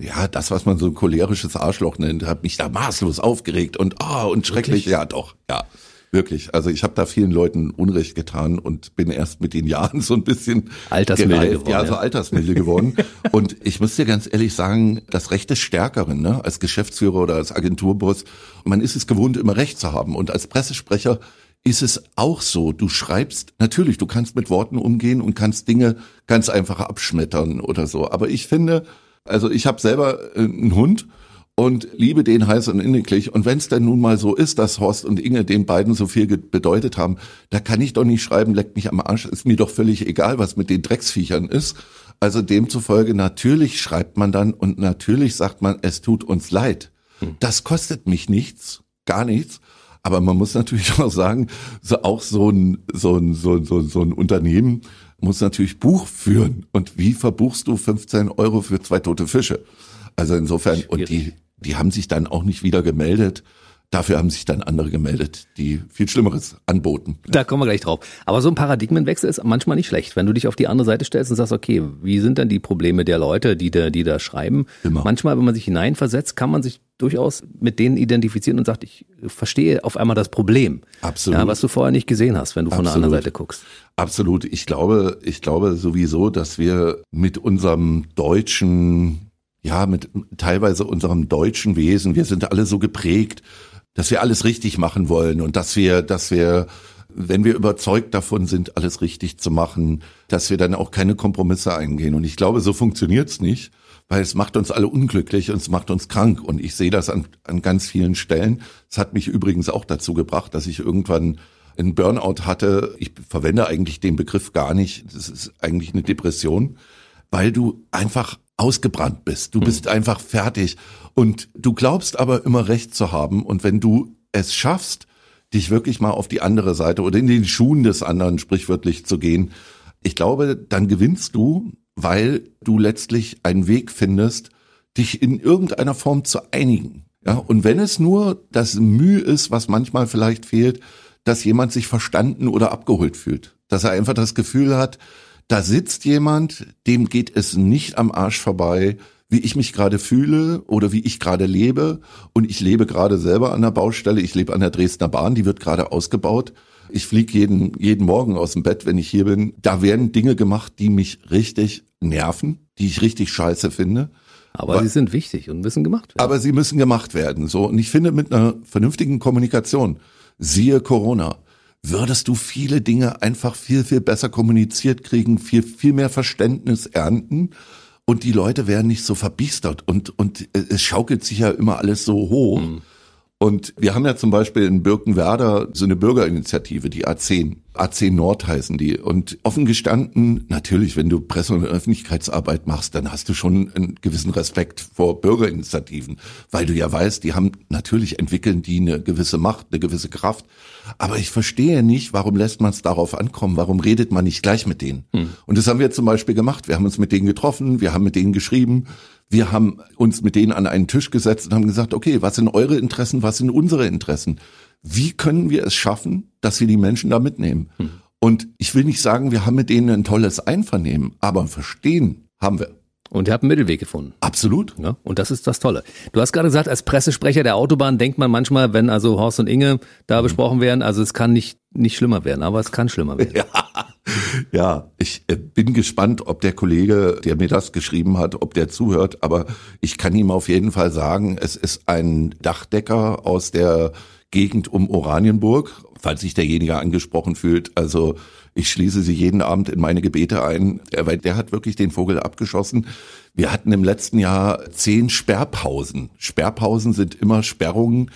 ja, das, was man so ein cholerisches Arschloch nennt, hat mich da maßlos aufgeregt und ah oh, und schrecklich. Wirklich? Ja, doch, ja. Wirklich. Also ich habe da vielen Leuten Unrecht getan und bin erst mit den Jahren [LAUGHS] so ein bisschen
altersmilde gereift, geworden.
Ja, so altersmilde geworden. [LAUGHS] und ich muss dir ganz ehrlich sagen, das Recht des Stärkeren, ne, als Geschäftsführer oder als Agenturboss, man ist es gewohnt, immer Recht zu haben. Und als Pressesprecher ist es auch so. Du schreibst, natürlich, du kannst mit Worten umgehen und kannst Dinge ganz einfach abschmettern oder so. Aber ich finde, also ich habe selber äh, einen Hund und liebe den heiß und inniglich. Und wenn es denn nun mal so ist, dass Horst und Inge den beiden so viel bedeutet haben, da kann ich doch nicht schreiben, leckt mich am Arsch, ist mir doch völlig egal, was mit den Drecksviechern ist. Also demzufolge natürlich schreibt man dann und natürlich sagt man, es tut uns leid. Hm. Das kostet mich nichts, gar nichts. Aber man muss natürlich [LAUGHS] auch sagen, so auch so ein, so ein, so ein, so ein Unternehmen muss natürlich Buch führen. Und wie verbuchst du 15 Euro für zwei tote Fische? Also insofern, Schwierig. und die, die haben sich dann auch nicht wieder gemeldet. Dafür haben sich dann andere gemeldet, die viel Schlimmeres anboten.
Da kommen wir gleich drauf. Aber so ein Paradigmenwechsel ist manchmal nicht schlecht, wenn du dich auf die andere Seite stellst und sagst, okay, wie sind denn die Probleme der Leute, die da, die da schreiben? Immer. Manchmal, wenn man sich hineinversetzt, kann man sich durchaus mit denen identifizieren und sagt, ich verstehe auf einmal das Problem.
Absolut.
Ja, was du vorher nicht gesehen hast, wenn du Absolut. von der anderen Seite guckst.
Absolut. Ich glaube, ich glaube sowieso, dass wir mit unserem deutschen, ja, mit teilweise unserem deutschen Wesen, wir sind alle so geprägt dass wir alles richtig machen wollen und dass wir, dass wir, wenn wir überzeugt davon sind, alles richtig zu machen, dass wir dann auch keine Kompromisse eingehen. Und ich glaube, so funktioniert's nicht, weil es macht uns alle unglücklich und es macht uns krank. Und ich sehe das an, an ganz vielen Stellen. Es hat mich übrigens auch dazu gebracht, dass ich irgendwann einen Burnout hatte. Ich verwende eigentlich den Begriff gar nicht. Das ist eigentlich eine Depression, weil du einfach ausgebrannt bist. Du hm. bist einfach fertig und du glaubst aber immer recht zu haben. Und wenn du es schaffst, dich wirklich mal auf die andere Seite oder in den Schuhen des anderen sprichwörtlich zu gehen, ich glaube, dann gewinnst du, weil du letztlich einen Weg findest, dich in irgendeiner Form zu einigen. Ja, und wenn es nur das Mühe ist, was manchmal vielleicht fehlt, dass jemand sich verstanden oder abgeholt fühlt, dass er einfach das Gefühl hat, da sitzt jemand, dem geht es nicht am Arsch vorbei, wie ich mich gerade fühle oder wie ich gerade lebe. Und ich lebe gerade selber an der Baustelle. Ich lebe an der Dresdner Bahn, die wird gerade ausgebaut. Ich fliege jeden, jeden Morgen aus dem Bett, wenn ich hier bin. Da werden Dinge gemacht, die mich richtig nerven, die ich richtig scheiße finde.
Aber, aber sie sind wichtig und müssen gemacht werden.
Aber sie müssen gemacht werden. So. Und ich finde, mit einer vernünftigen Kommunikation, siehe Corona, würdest du viele Dinge einfach viel, viel besser kommuniziert kriegen, viel, viel mehr Verständnis ernten und die Leute werden nicht so verbiestert und, und es schaukelt sich ja immer alles so hoch. Mhm. Und wir haben ja zum Beispiel in Birkenwerder so eine Bürgerinitiative, die A10. A10 Nord heißen die. Und offen gestanden, natürlich, wenn du Presse- und Öffentlichkeitsarbeit machst, dann hast du schon einen gewissen Respekt vor Bürgerinitiativen, weil du ja weißt, die haben, natürlich entwickeln die eine gewisse Macht, eine gewisse Kraft. Aber ich verstehe nicht, warum lässt man es darauf ankommen? Warum redet man nicht gleich mit denen? Hm. Und das haben wir zum Beispiel gemacht. Wir haben uns mit denen getroffen, wir haben mit denen geschrieben, wir haben uns mit denen an einen Tisch gesetzt und haben gesagt, okay, was sind eure Interessen, was sind unsere Interessen? Wie können wir es schaffen, dass wir die Menschen da mitnehmen? Hm. Und ich will nicht sagen, wir haben mit denen ein tolles Einvernehmen, aber verstehen haben wir.
Und ihr habt einen Mittelweg gefunden.
Absolut.
Ja, und das ist das Tolle. Du hast gerade gesagt, als Pressesprecher der Autobahn denkt man manchmal, wenn also Horst und Inge da mhm. besprochen werden, also es kann nicht, nicht schlimmer werden, aber es kann schlimmer werden. [LAUGHS]
Ja, [LAUGHS] ja ich äh, bin gespannt, ob der Kollege, der mir das geschrieben hat, ob der zuhört, aber ich kann ihm auf jeden Fall sagen, es ist ein Dachdecker aus der Gegend um Oranienburg, falls sich derjenige angesprochen fühlt. Also ich schließe sie jeden Abend in meine Gebete ein, weil der hat wirklich den Vogel abgeschossen. Wir hatten im letzten Jahr zehn Sperrpausen. Sperrpausen sind immer Sperrungen,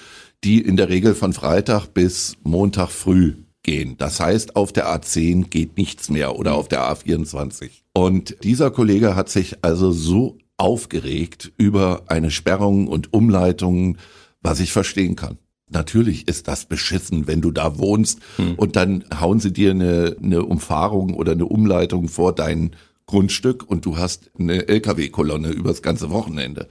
die in der Regel von Freitag bis Montag früh gehen. Das heißt, auf der A10 geht nichts mehr oder auf der A24. Und dieser Kollege hat sich also so aufgeregt über eine Sperrung und Umleitung, was ich verstehen kann. Natürlich ist das beschissen, wenn du da wohnst hm. und dann hauen sie dir eine, eine Umfahrung oder eine Umleitung vor dein Grundstück und du hast eine LKW-Kolonne übers ganze Wochenende.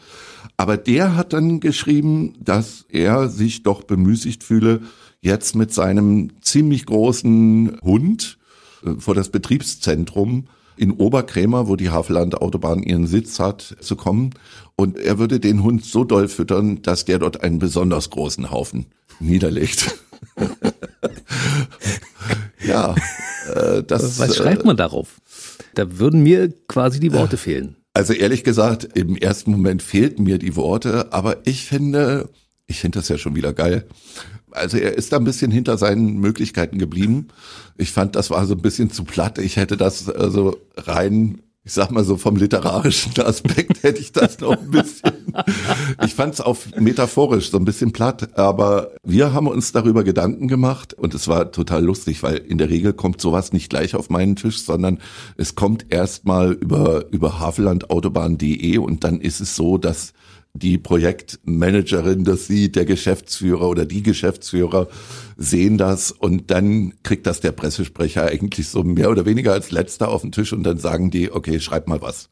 Aber der hat dann geschrieben, dass er sich doch bemüßigt fühle, jetzt mit seinem ziemlich großen Hund äh, vor das Betriebszentrum in Oberkrämer, wo die Havelland Autobahn ihren Sitz hat, zu kommen. Und er würde den Hund so doll füttern, dass der dort einen besonders großen Haufen niederlegt. [LAUGHS]
ja, äh, das. Was schreibt man darauf? Da würden mir quasi die Worte fehlen.
Also ehrlich gesagt, im ersten Moment fehlten mir die Worte, aber ich finde, ich finde das ja schon wieder geil. Also er ist da ein bisschen hinter seinen Möglichkeiten geblieben. Ich fand, das war so ein bisschen zu platt. Ich hätte das also rein, ich sag mal so vom literarischen [LAUGHS] Aspekt hätte ich das noch ein bisschen. Ich fand es auch metaphorisch so ein bisschen platt, aber wir haben uns darüber Gedanken gemacht und es war total lustig, weil in der Regel kommt sowas nicht gleich auf meinen Tisch, sondern es kommt erstmal über über havellandautobahn.de und dann ist es so, dass die Projektmanagerin das sieht, der Geschäftsführer oder die Geschäftsführer sehen das und dann kriegt das der Pressesprecher eigentlich so mehr oder weniger als letzter auf den Tisch und dann sagen die, okay, schreib mal was.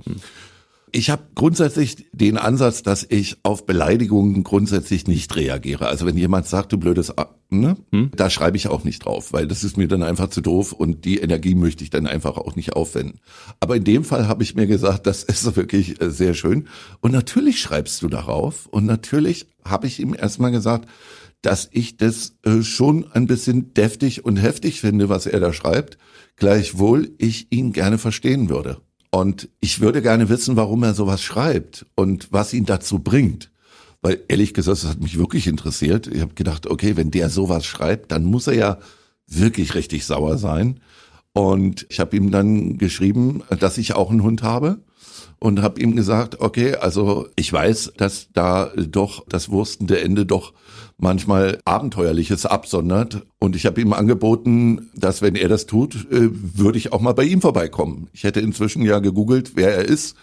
Ich habe grundsätzlich den Ansatz, dass ich auf Beleidigungen grundsätzlich nicht reagiere. Also wenn jemand sagt, du blödes, A ne, hm? da schreibe ich auch nicht drauf, weil das ist mir dann einfach zu doof und die Energie möchte ich dann einfach auch nicht aufwenden. Aber in dem Fall habe ich mir gesagt, das ist wirklich äh, sehr schön. Und natürlich schreibst du darauf und natürlich habe ich ihm erstmal gesagt, dass ich das äh, schon ein bisschen deftig und heftig finde, was er da schreibt, gleichwohl ich ihn gerne verstehen würde. Und ich würde gerne wissen, warum er sowas schreibt und was ihn dazu bringt. Weil ehrlich gesagt, das hat mich wirklich interessiert. Ich habe gedacht, okay, wenn der sowas schreibt, dann muss er ja wirklich richtig sauer sein. Und ich habe ihm dann geschrieben, dass ich auch einen Hund habe und habe ihm gesagt, okay, also ich weiß, dass da doch das wurstende Ende doch manchmal Abenteuerliches absondert. Und ich habe ihm angeboten, dass wenn er das tut, äh, würde ich auch mal bei ihm vorbeikommen. Ich hätte inzwischen ja gegoogelt, wer er ist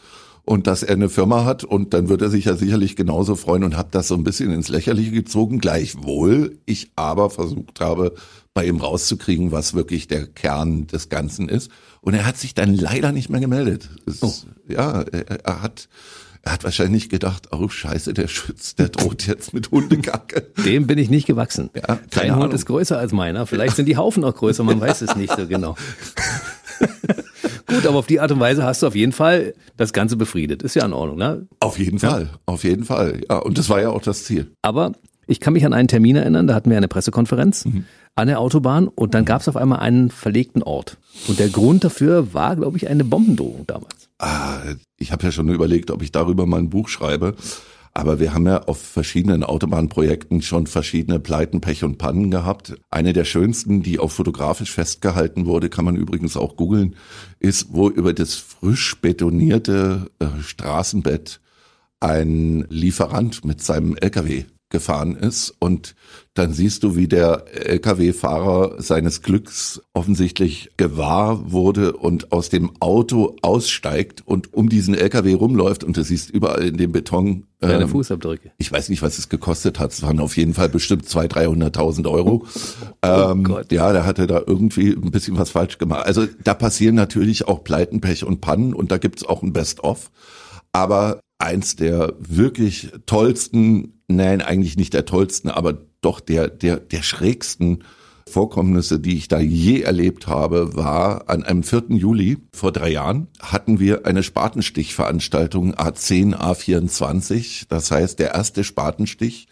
und dass er eine Firma hat und dann wird er sich ja sicherlich genauso freuen und habe das so ein bisschen ins Lächerliche gezogen, gleichwohl ich aber versucht habe, bei ihm rauszukriegen, was wirklich der Kern des Ganzen ist. Und er hat sich dann leider nicht mehr gemeldet. Es, oh. Ja, er, er hat er hat wahrscheinlich gedacht, oh scheiße, der Schütz, der droht jetzt mit Hundekacke. [LAUGHS]
Dem bin ich nicht gewachsen. Ja, Dein Hund ist größer als meiner. Vielleicht sind die Haufen auch größer, man weiß es nicht so genau. [LAUGHS] Gut, aber auf die Art und Weise hast du auf jeden Fall das Ganze befriedet. Ist ja in Ordnung, ne?
Auf jeden ja. Fall, auf jeden Fall. Ja, und das war ja auch das Ziel.
Aber ich kann mich an einen Termin erinnern, da hatten wir eine Pressekonferenz mhm. An der Autobahn und dann gab es auf einmal einen verlegten Ort. Und der Grund dafür war, glaube ich, eine Bombendrohung damals.
Ah, ich habe ja schon überlegt, ob ich darüber mal ein Buch schreibe. Aber wir haben ja auf verschiedenen Autobahnprojekten schon verschiedene Pleiten, Pech und Pannen gehabt. Eine der schönsten, die auch fotografisch festgehalten wurde, kann man übrigens auch googeln, ist, wo über das frisch betonierte äh, Straßenbett ein Lieferant mit seinem LKW gefahren ist und dann siehst du, wie der Lkw-Fahrer seines Glücks offensichtlich gewahr wurde und aus dem Auto aussteigt und um diesen Lkw rumläuft und du siehst überall in dem Beton
Deine ähm, Fußabdrücke.
Ich weiß nicht, was es gekostet hat. Es waren auf jeden Fall bestimmt 200.000, 300.000 Euro. [LAUGHS]
Oh ähm, Gott.
Ja, der hatte da irgendwie ein bisschen was falsch gemacht. Also da passieren natürlich auch Pleiten, Pech und Pannen und da gibt's auch ein Best-of. Aber eins der wirklich tollsten, nein, eigentlich nicht der tollsten, aber doch der, der, der schrägsten Vorkommnisse, die ich da je erlebt habe, war an einem 4. Juli vor drei Jahren hatten wir eine Spatenstichveranstaltung A10, A24. Das heißt, der erste Spatenstich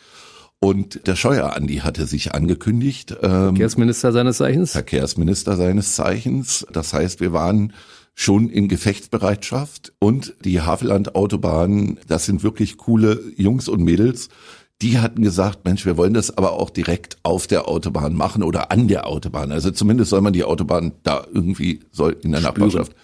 und der Scheuer Andi hatte sich angekündigt.
Ähm, Verkehrsminister seines Zeichens?
Verkehrsminister seines Zeichens. Das heißt, wir waren schon in Gefechtsbereitschaft und die Havelland Autobahn, das sind wirklich coole Jungs und Mädels. Die hatten gesagt, Mensch, wir wollen das aber auch direkt auf der Autobahn machen oder an der Autobahn. Also zumindest soll man die Autobahn da irgendwie soll in der Spüren. Nachbarschaft.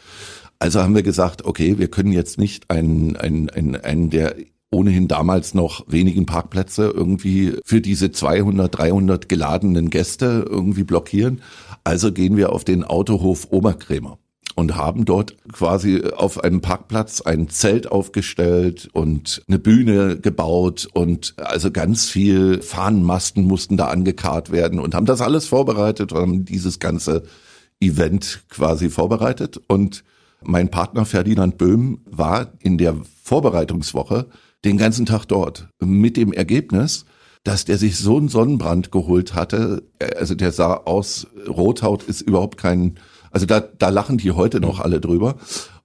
Also haben wir gesagt, okay, wir können jetzt nicht einen, einen, einen, einen der ohnehin damals noch wenigen Parkplätze irgendwie für diese 200, 300 geladenen Gäste irgendwie blockieren. Also gehen wir auf den Autohof Oberkrämer und haben dort quasi auf einem Parkplatz ein Zelt aufgestellt und eine Bühne gebaut und also ganz viel Fahnenmasten mussten da angekarrt werden und haben das alles vorbereitet und haben dieses ganze Event quasi vorbereitet und mein Partner Ferdinand Böhm war in der Vorbereitungswoche den ganzen Tag dort mit dem Ergebnis, dass der sich so einen Sonnenbrand geholt hatte. Also der sah aus, Rothaut ist überhaupt kein also da, da lachen die heute noch alle drüber.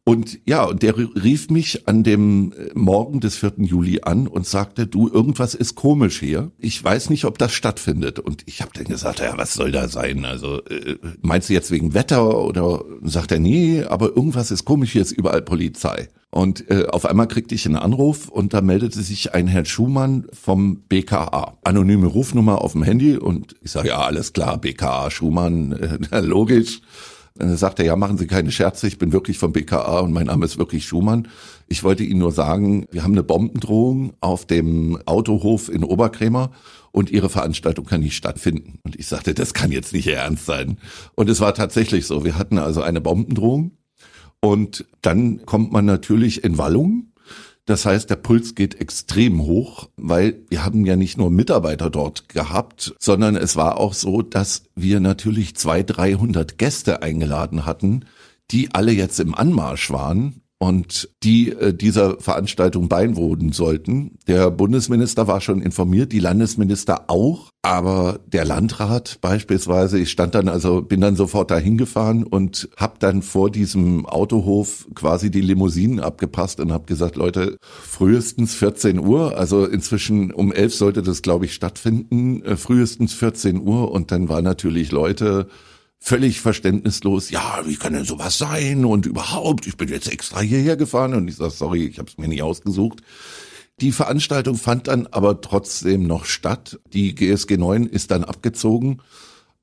Und ja, und der rief mich an dem Morgen des 4. Juli an und sagte, du, irgendwas ist komisch hier. Ich weiß nicht, ob das stattfindet. Und ich habe dann gesagt, ja, was soll da sein? Also äh, meinst du jetzt wegen Wetter oder sagt er, nee, aber irgendwas ist komisch, hier ist überall Polizei. Und äh, auf einmal kriegte ich einen Anruf und da meldete sich ein Herr Schumann vom BKA. Anonyme Rufnummer auf dem Handy und ich sage, ja, alles klar, BKA Schumann, äh, [LAUGHS] logisch. Dann sagt er, ja, machen Sie keine Scherze, ich bin wirklich vom BKA und mein Name ist wirklich Schumann. Ich wollte Ihnen nur sagen, wir haben eine Bombendrohung auf dem Autohof in Oberkrämer und Ihre Veranstaltung kann nicht stattfinden. Und ich sagte, das kann jetzt nicht Ernst sein. Und es war tatsächlich so. Wir hatten also eine Bombendrohung und dann kommt man natürlich in Wallung das heißt, der Puls geht extrem hoch, weil wir haben ja nicht nur Mitarbeiter dort gehabt, sondern es war auch so, dass wir natürlich zwei, dreihundert Gäste eingeladen hatten, die alle jetzt im Anmarsch waren und die äh, dieser Veranstaltung beiwohnen sollten. Der Bundesminister war schon informiert, die Landesminister auch, aber der Landrat beispielsweise, ich stand dann also, bin dann sofort dahin gefahren und hab dann vor diesem Autohof quasi die Limousinen abgepasst und hab gesagt, Leute, frühestens 14 Uhr, also inzwischen um 11 sollte das glaube ich stattfinden, äh, frühestens 14 Uhr und dann war natürlich Leute völlig verständnislos, ja, wie kann denn sowas sein und überhaupt, ich bin jetzt extra hierher gefahren und ich sage, sorry, ich habe es mir nicht ausgesucht. Die Veranstaltung fand dann aber trotzdem noch statt. Die GSG 9 ist dann abgezogen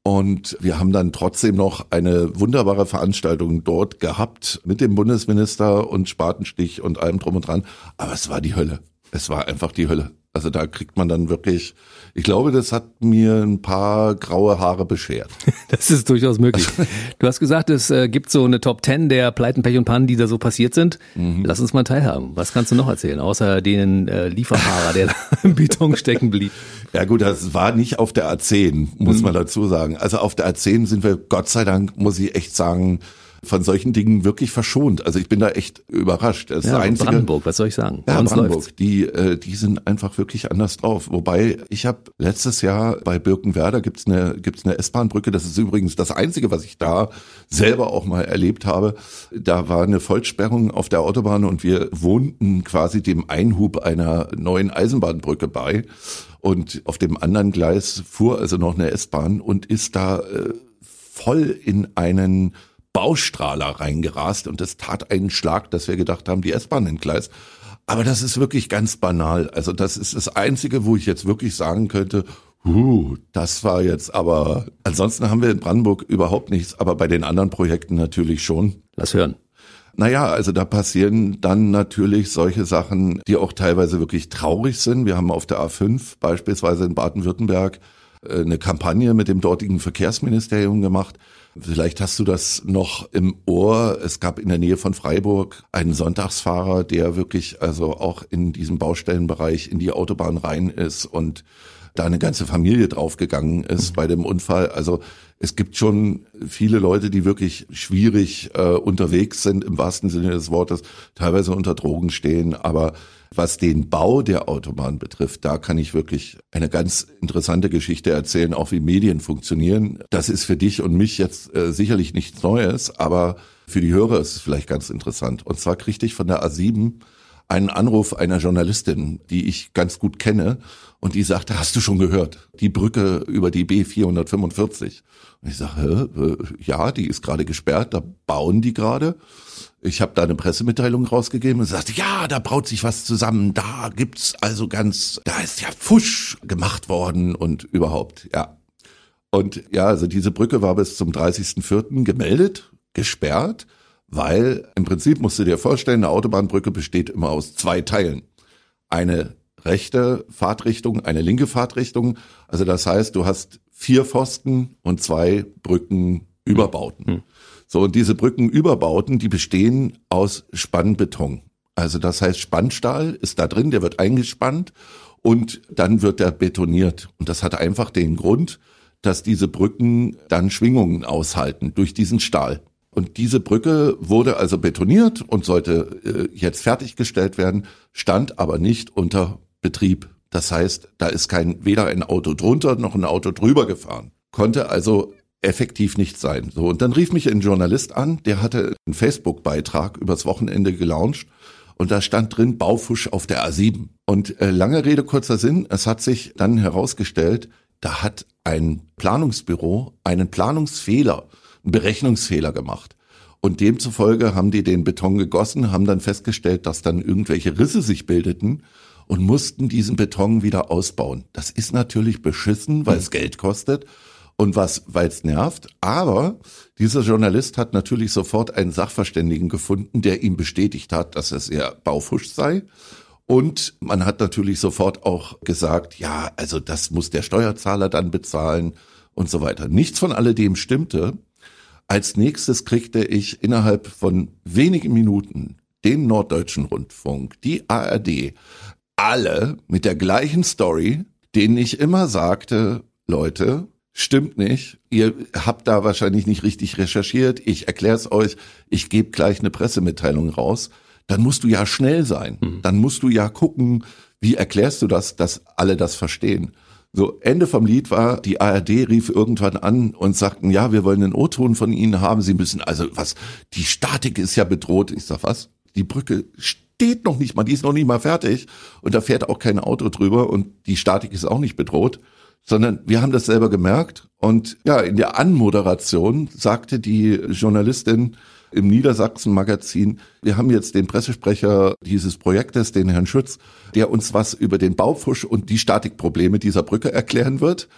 und wir haben dann trotzdem noch eine wunderbare Veranstaltung dort gehabt mit dem Bundesminister und Spatenstich und allem drum und dran. Aber es war die Hölle. Es war einfach die Hölle. Also da kriegt man dann wirklich, ich glaube, das hat mir ein paar graue Haare beschert. [LAUGHS]
Das ist durchaus möglich. [LAUGHS] Du hast gesagt, es äh, gibt so eine Top Ten der Pleiten, Pech und Pannen, die da so passiert sind. Mhm. Lass uns mal teilhaben. Was kannst du noch erzählen, außer den äh, Lieferfahrer, der da [LAUGHS] im Beton stecken blieb?
Ja gut, das war nicht auf der A10, muss mhm. man dazu sagen. Also auf der A10 sind wir, Gott sei Dank, muss ich echt sagen, von solchen Dingen wirklich verschont. Also ich bin da echt überrascht.
Das ja, einzige, Brandenburg, was soll ich sagen?
Ja, Brandenburg, die, äh, die sind einfach wirklich anders drauf. Wobei ich habe letztes Jahr bei Birkenwerder gibt's eine gibt's eine S-Bahn-Brücke. Das ist übrigens das Einzige, was ich da selber auch mal erlebt habe. Da war eine Vollsperrung auf der Autobahn und wir wohnten quasi dem Einhub einer neuen Eisenbahnbrücke bei. Und auf dem anderen Gleis fuhr also noch eine S-Bahn und ist da äh, voll in einen Baustrahler reingerast und es tat einen Schlag, dass wir gedacht haben, die S-Bahn entgleist. Aber das ist wirklich ganz banal. Also das ist das Einzige, wo ich jetzt wirklich sagen könnte, huh, das war jetzt aber, ansonsten haben wir in Brandenburg überhaupt nichts, aber bei den anderen Projekten natürlich schon.
Lass hören.
Naja, also da passieren dann natürlich solche Sachen, die auch teilweise wirklich traurig sind. Wir haben auf der A5 beispielsweise in Baden-Württemberg äh, eine Kampagne mit dem dortigen Verkehrsministerium gemacht. Vielleicht hast du das noch im Ohr. Es gab in der Nähe von Freiburg einen Sonntagsfahrer, der wirklich also auch in diesem Baustellenbereich in die Autobahn rein ist und da eine ganze Familie draufgegangen ist bei dem Unfall. Also es gibt schon viele Leute, die wirklich schwierig äh, unterwegs sind, im wahrsten Sinne des Wortes, teilweise unter Drogen stehen, aber was den Bau der Autobahn betrifft, da kann ich wirklich eine ganz interessante Geschichte erzählen, auch wie Medien funktionieren. Das ist für dich und mich jetzt äh, sicherlich nichts Neues, aber für die Hörer ist es vielleicht ganz interessant. Und zwar kriegte ich von der A7 einen Anruf einer Journalistin, die ich ganz gut kenne, und die sagte, hast du schon gehört, die Brücke über die B445? Und ich sage, äh, ja, die ist gerade gesperrt, da bauen die gerade. Ich habe da eine Pressemitteilung rausgegeben und sagte, ja, da braut sich was zusammen, da gibt's also ganz, da ist ja Fusch gemacht worden und überhaupt, ja. Und ja, also diese Brücke war bis zum 30.04. gemeldet, gesperrt, weil im Prinzip musst du dir vorstellen, eine Autobahnbrücke besteht immer aus zwei Teilen. Eine rechte Fahrtrichtung, eine linke Fahrtrichtung. Also das heißt, du hast vier Pfosten und zwei Brückenüberbauten. Hm. So, und diese Brückenüberbauten, die bestehen aus Spannbeton. Also das heißt, Spannstahl ist da drin, der wird eingespannt und dann wird er betoniert. Und das hat einfach den Grund, dass diese Brücken dann Schwingungen aushalten durch diesen Stahl. Und diese Brücke wurde also betoniert und sollte äh, jetzt fertiggestellt werden, stand aber nicht unter Betrieb. Das heißt, da ist kein weder ein Auto drunter noch ein Auto drüber gefahren. Konnte also effektiv nicht sein. So und dann rief mich ein Journalist an, der hatte einen Facebook-Beitrag übers Wochenende gelauncht und da stand drin Baufusch auf der A7. Und äh, lange Rede kurzer Sinn, es hat sich dann herausgestellt, da hat ein Planungsbüro einen Planungsfehler einen Berechnungsfehler gemacht. Und demzufolge haben die den Beton gegossen, haben dann festgestellt, dass dann irgendwelche Risse sich bildeten und mussten diesen Beton wieder ausbauen. Das ist natürlich beschissen, weil es Geld kostet und was, weil es nervt. Aber dieser Journalist hat natürlich sofort einen Sachverständigen gefunden, der ihm bestätigt hat, dass es eher Baufusch sei. Und man hat natürlich sofort auch gesagt, ja, also das muss der Steuerzahler dann bezahlen und so weiter. Nichts von alledem stimmte. Als nächstes kriegte ich innerhalb von wenigen Minuten den Norddeutschen Rundfunk, die ARD, alle mit der gleichen Story, denen ich immer sagte, Leute, stimmt nicht, ihr habt da wahrscheinlich nicht richtig recherchiert, ich erkläre es euch, ich gebe gleich eine Pressemitteilung raus, dann musst du ja schnell sein, mhm. dann musst du ja gucken, wie erklärst du das, dass alle das verstehen. So, Ende vom Lied war, die ARD rief irgendwann an und sagten, ja, wir wollen einen O-Ton von Ihnen haben. Sie müssen, also was, die Statik ist ja bedroht. Ich sag, was? Die Brücke steht noch nicht mal, die ist noch nicht mal fertig und da fährt auch kein Auto drüber und die Statik ist auch nicht bedroht, sondern wir haben das selber gemerkt und ja, in der Anmoderation sagte die Journalistin, im Niedersachsen-Magazin. Wir haben jetzt den Pressesprecher dieses Projektes, den Herrn Schütz, der uns was über den Baufusch und die Statikprobleme dieser Brücke erklären wird.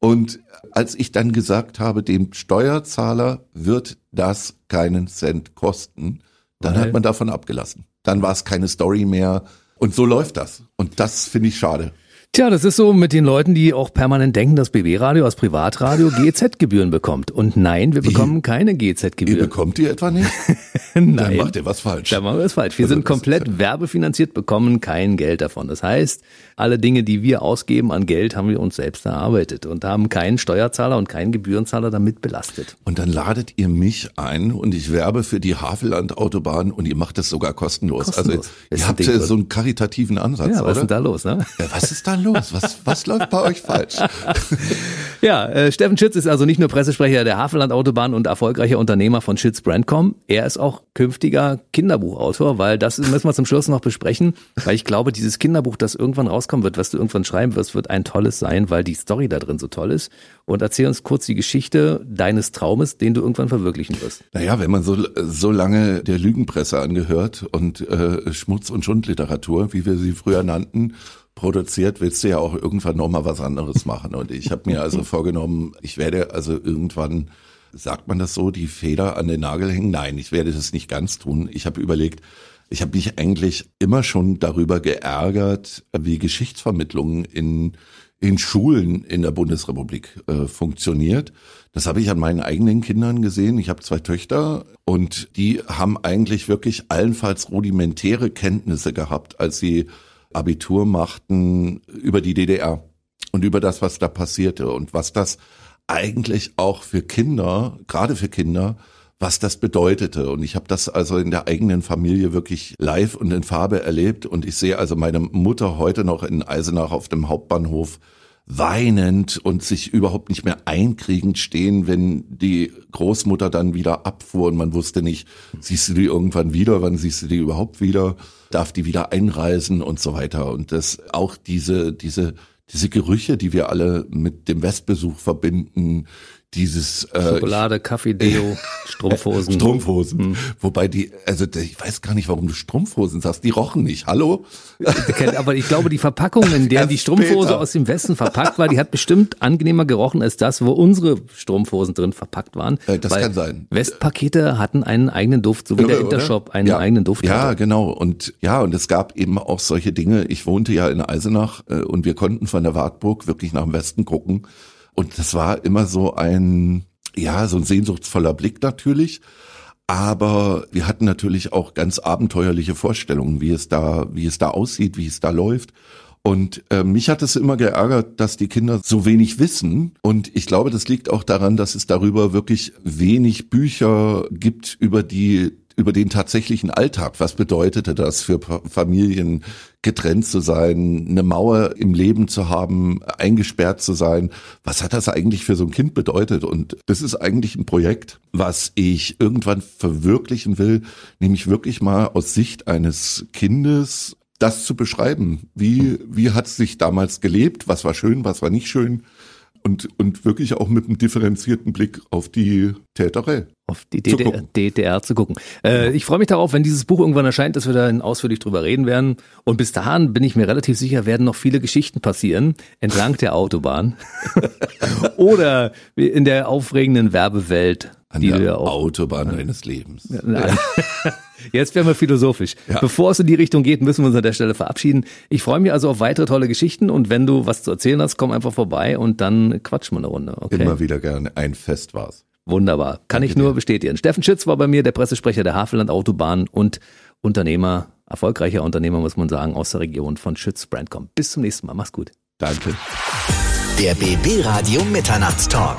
Und als ich dann gesagt habe, dem Steuerzahler wird das keinen Cent kosten, dann Nein. hat man davon abgelassen. Dann war es keine Story mehr. Und so läuft das. Und das finde ich schade.
Tja, das ist so mit den Leuten, die auch permanent denken, dass BW-Radio als Privatradio GZ-Gebühren bekommt. Und nein, wir bekommen keine GZ-Gebühren.
Ihr bekommt die etwa nicht? [LAUGHS]
nein. Dann
macht ihr was falsch.
Dann machen wir was falsch. Wir also sind komplett werbefinanziert, bekommen kein Geld davon. Das heißt, alle Dinge, die wir ausgeben an Geld, haben wir uns selbst erarbeitet und haben keinen Steuerzahler und keinen Gebührenzahler damit belastet.
Und dann ladet ihr mich ein und ich werbe für die Havelland-Autobahn und ihr macht das sogar kostenlos. kostenlos. Also ihr habt ja so einen karitativen Ansatz, ja,
was ist denn da los? Ne?
Ja, was ist da los? Was, was läuft bei euch falsch? [LAUGHS]
ja, äh, Steffen Schütz ist also nicht nur Pressesprecher der Havelland-Autobahn und erfolgreicher Unternehmer von Schütz Brandcom. Er ist auch künftiger Kinderbuchautor, weil das müssen wir zum Schluss noch besprechen, weil ich glaube, dieses Kinderbuch, das irgendwann raus rauskommen wird, was du irgendwann schreiben wirst, wird ein tolles sein, weil die Story da drin so toll ist. Und erzähl uns kurz die Geschichte deines Traumes, den du irgendwann verwirklichen wirst.
Naja, wenn man so, so lange der Lügenpresse angehört und äh, Schmutz- und Schundliteratur, wie wir sie früher nannten, produziert, willst du ja auch irgendwann nochmal was anderes machen. Und ich habe mir also [LAUGHS] vorgenommen, ich werde also irgendwann sagt man das so, die Feder an den Nagel hängen? Nein, ich werde das nicht ganz tun. Ich habe überlegt, ich habe mich eigentlich immer schon darüber geärgert, wie Geschichtsvermittlung in in Schulen in der Bundesrepublik äh, funktioniert. Das habe ich an meinen eigenen Kindern gesehen. Ich habe zwei Töchter und die haben eigentlich wirklich allenfalls rudimentäre Kenntnisse gehabt, als sie Abitur machten über die DDR und über das, was da passierte und was das eigentlich auch für Kinder, gerade für Kinder, was das bedeutete. Und ich habe das also in der eigenen Familie wirklich live und in Farbe erlebt. Und ich sehe also meine Mutter heute noch in Eisenach auf dem Hauptbahnhof weinend und sich überhaupt nicht mehr einkriegend stehen, wenn die Großmutter dann wieder abfuhr und man wusste nicht, siehst du die irgendwann wieder, wann siehst du die überhaupt wieder, darf die wieder einreisen und so weiter. Und das auch diese, diese, diese Gerüche, die wir alle mit dem Westbesuch verbinden, dieses
äh, Schokolade, Kaffee, Deo, [LAUGHS] Strumpfhosen.
Strumpfhosen. Hm. Wobei die, also ich weiß gar nicht, warum du Strumpfhosen sagst. Die rochen nicht. Hallo?
Aber ich glaube, die Verpackung, in der [LAUGHS] die Strumpfhose aus dem Westen verpackt war, die hat bestimmt angenehmer gerochen als das, wo unsere Strumpfhosen drin verpackt waren.
Äh, das kann sein.
Westpakete hatten einen eigenen Duft, so wie der Intershop einen
ja.
eigenen Duft
ja,
hatte.
Ja, genau. Und ja, und es gab eben auch solche Dinge. Ich wohnte ja in Eisenach äh, und wir konnten von der Wartburg wirklich nach dem Westen gucken. Und das war immer so ein, ja, so ein sehnsuchtsvoller Blick natürlich. Aber wir hatten natürlich auch ganz abenteuerliche Vorstellungen, wie es da, wie es da aussieht, wie es da läuft. Und äh, mich hat es immer geärgert, dass die Kinder so wenig wissen. Und ich glaube, das liegt auch daran, dass es darüber wirklich wenig Bücher gibt über die über den tatsächlichen Alltag. Was bedeutete das für Familien, getrennt zu sein, eine Mauer im Leben zu haben, eingesperrt zu sein? Was hat das eigentlich für so ein Kind bedeutet? Und das ist eigentlich ein Projekt, was ich irgendwann verwirklichen will, nämlich wirklich mal aus Sicht eines Kindes das zu beschreiben. Wie, wie hat es sich damals gelebt? Was war schön? Was war nicht schön? Und, und wirklich auch mit einem differenzierten Blick auf die Täterei
auf die DDR, zu DDR zu gucken. Äh, ich freue mich darauf, wenn dieses Buch irgendwann erscheint, dass wir da ausführlich drüber reden werden. Und bis dahin bin ich mir relativ sicher, werden noch viele Geschichten passieren entlang der Autobahn [LAUGHS] oder in der aufregenden Werbewelt.
An die der Autobahn deines Lebens. [LAUGHS]
Jetzt werden wir philosophisch. Ja. Bevor es in die Richtung geht, müssen wir uns an der Stelle verabschieden. Ich freue mich also auf weitere tolle Geschichten und wenn du was zu erzählen hast, komm einfach vorbei und dann quatschen wir eine Runde. Okay?
Immer wieder gerne. Ein Fest war's.
Wunderbar. Kann Danke ich nur dir. bestätigen. Steffen Schütz war bei mir der Pressesprecher der Havelland Autobahn und Unternehmer, erfolgreicher Unternehmer, muss man sagen, aus der Region von Schütz Brandcom. Bis zum nächsten Mal. Mach's gut.
Danke.
Der BB Radio Mitternachtstalk.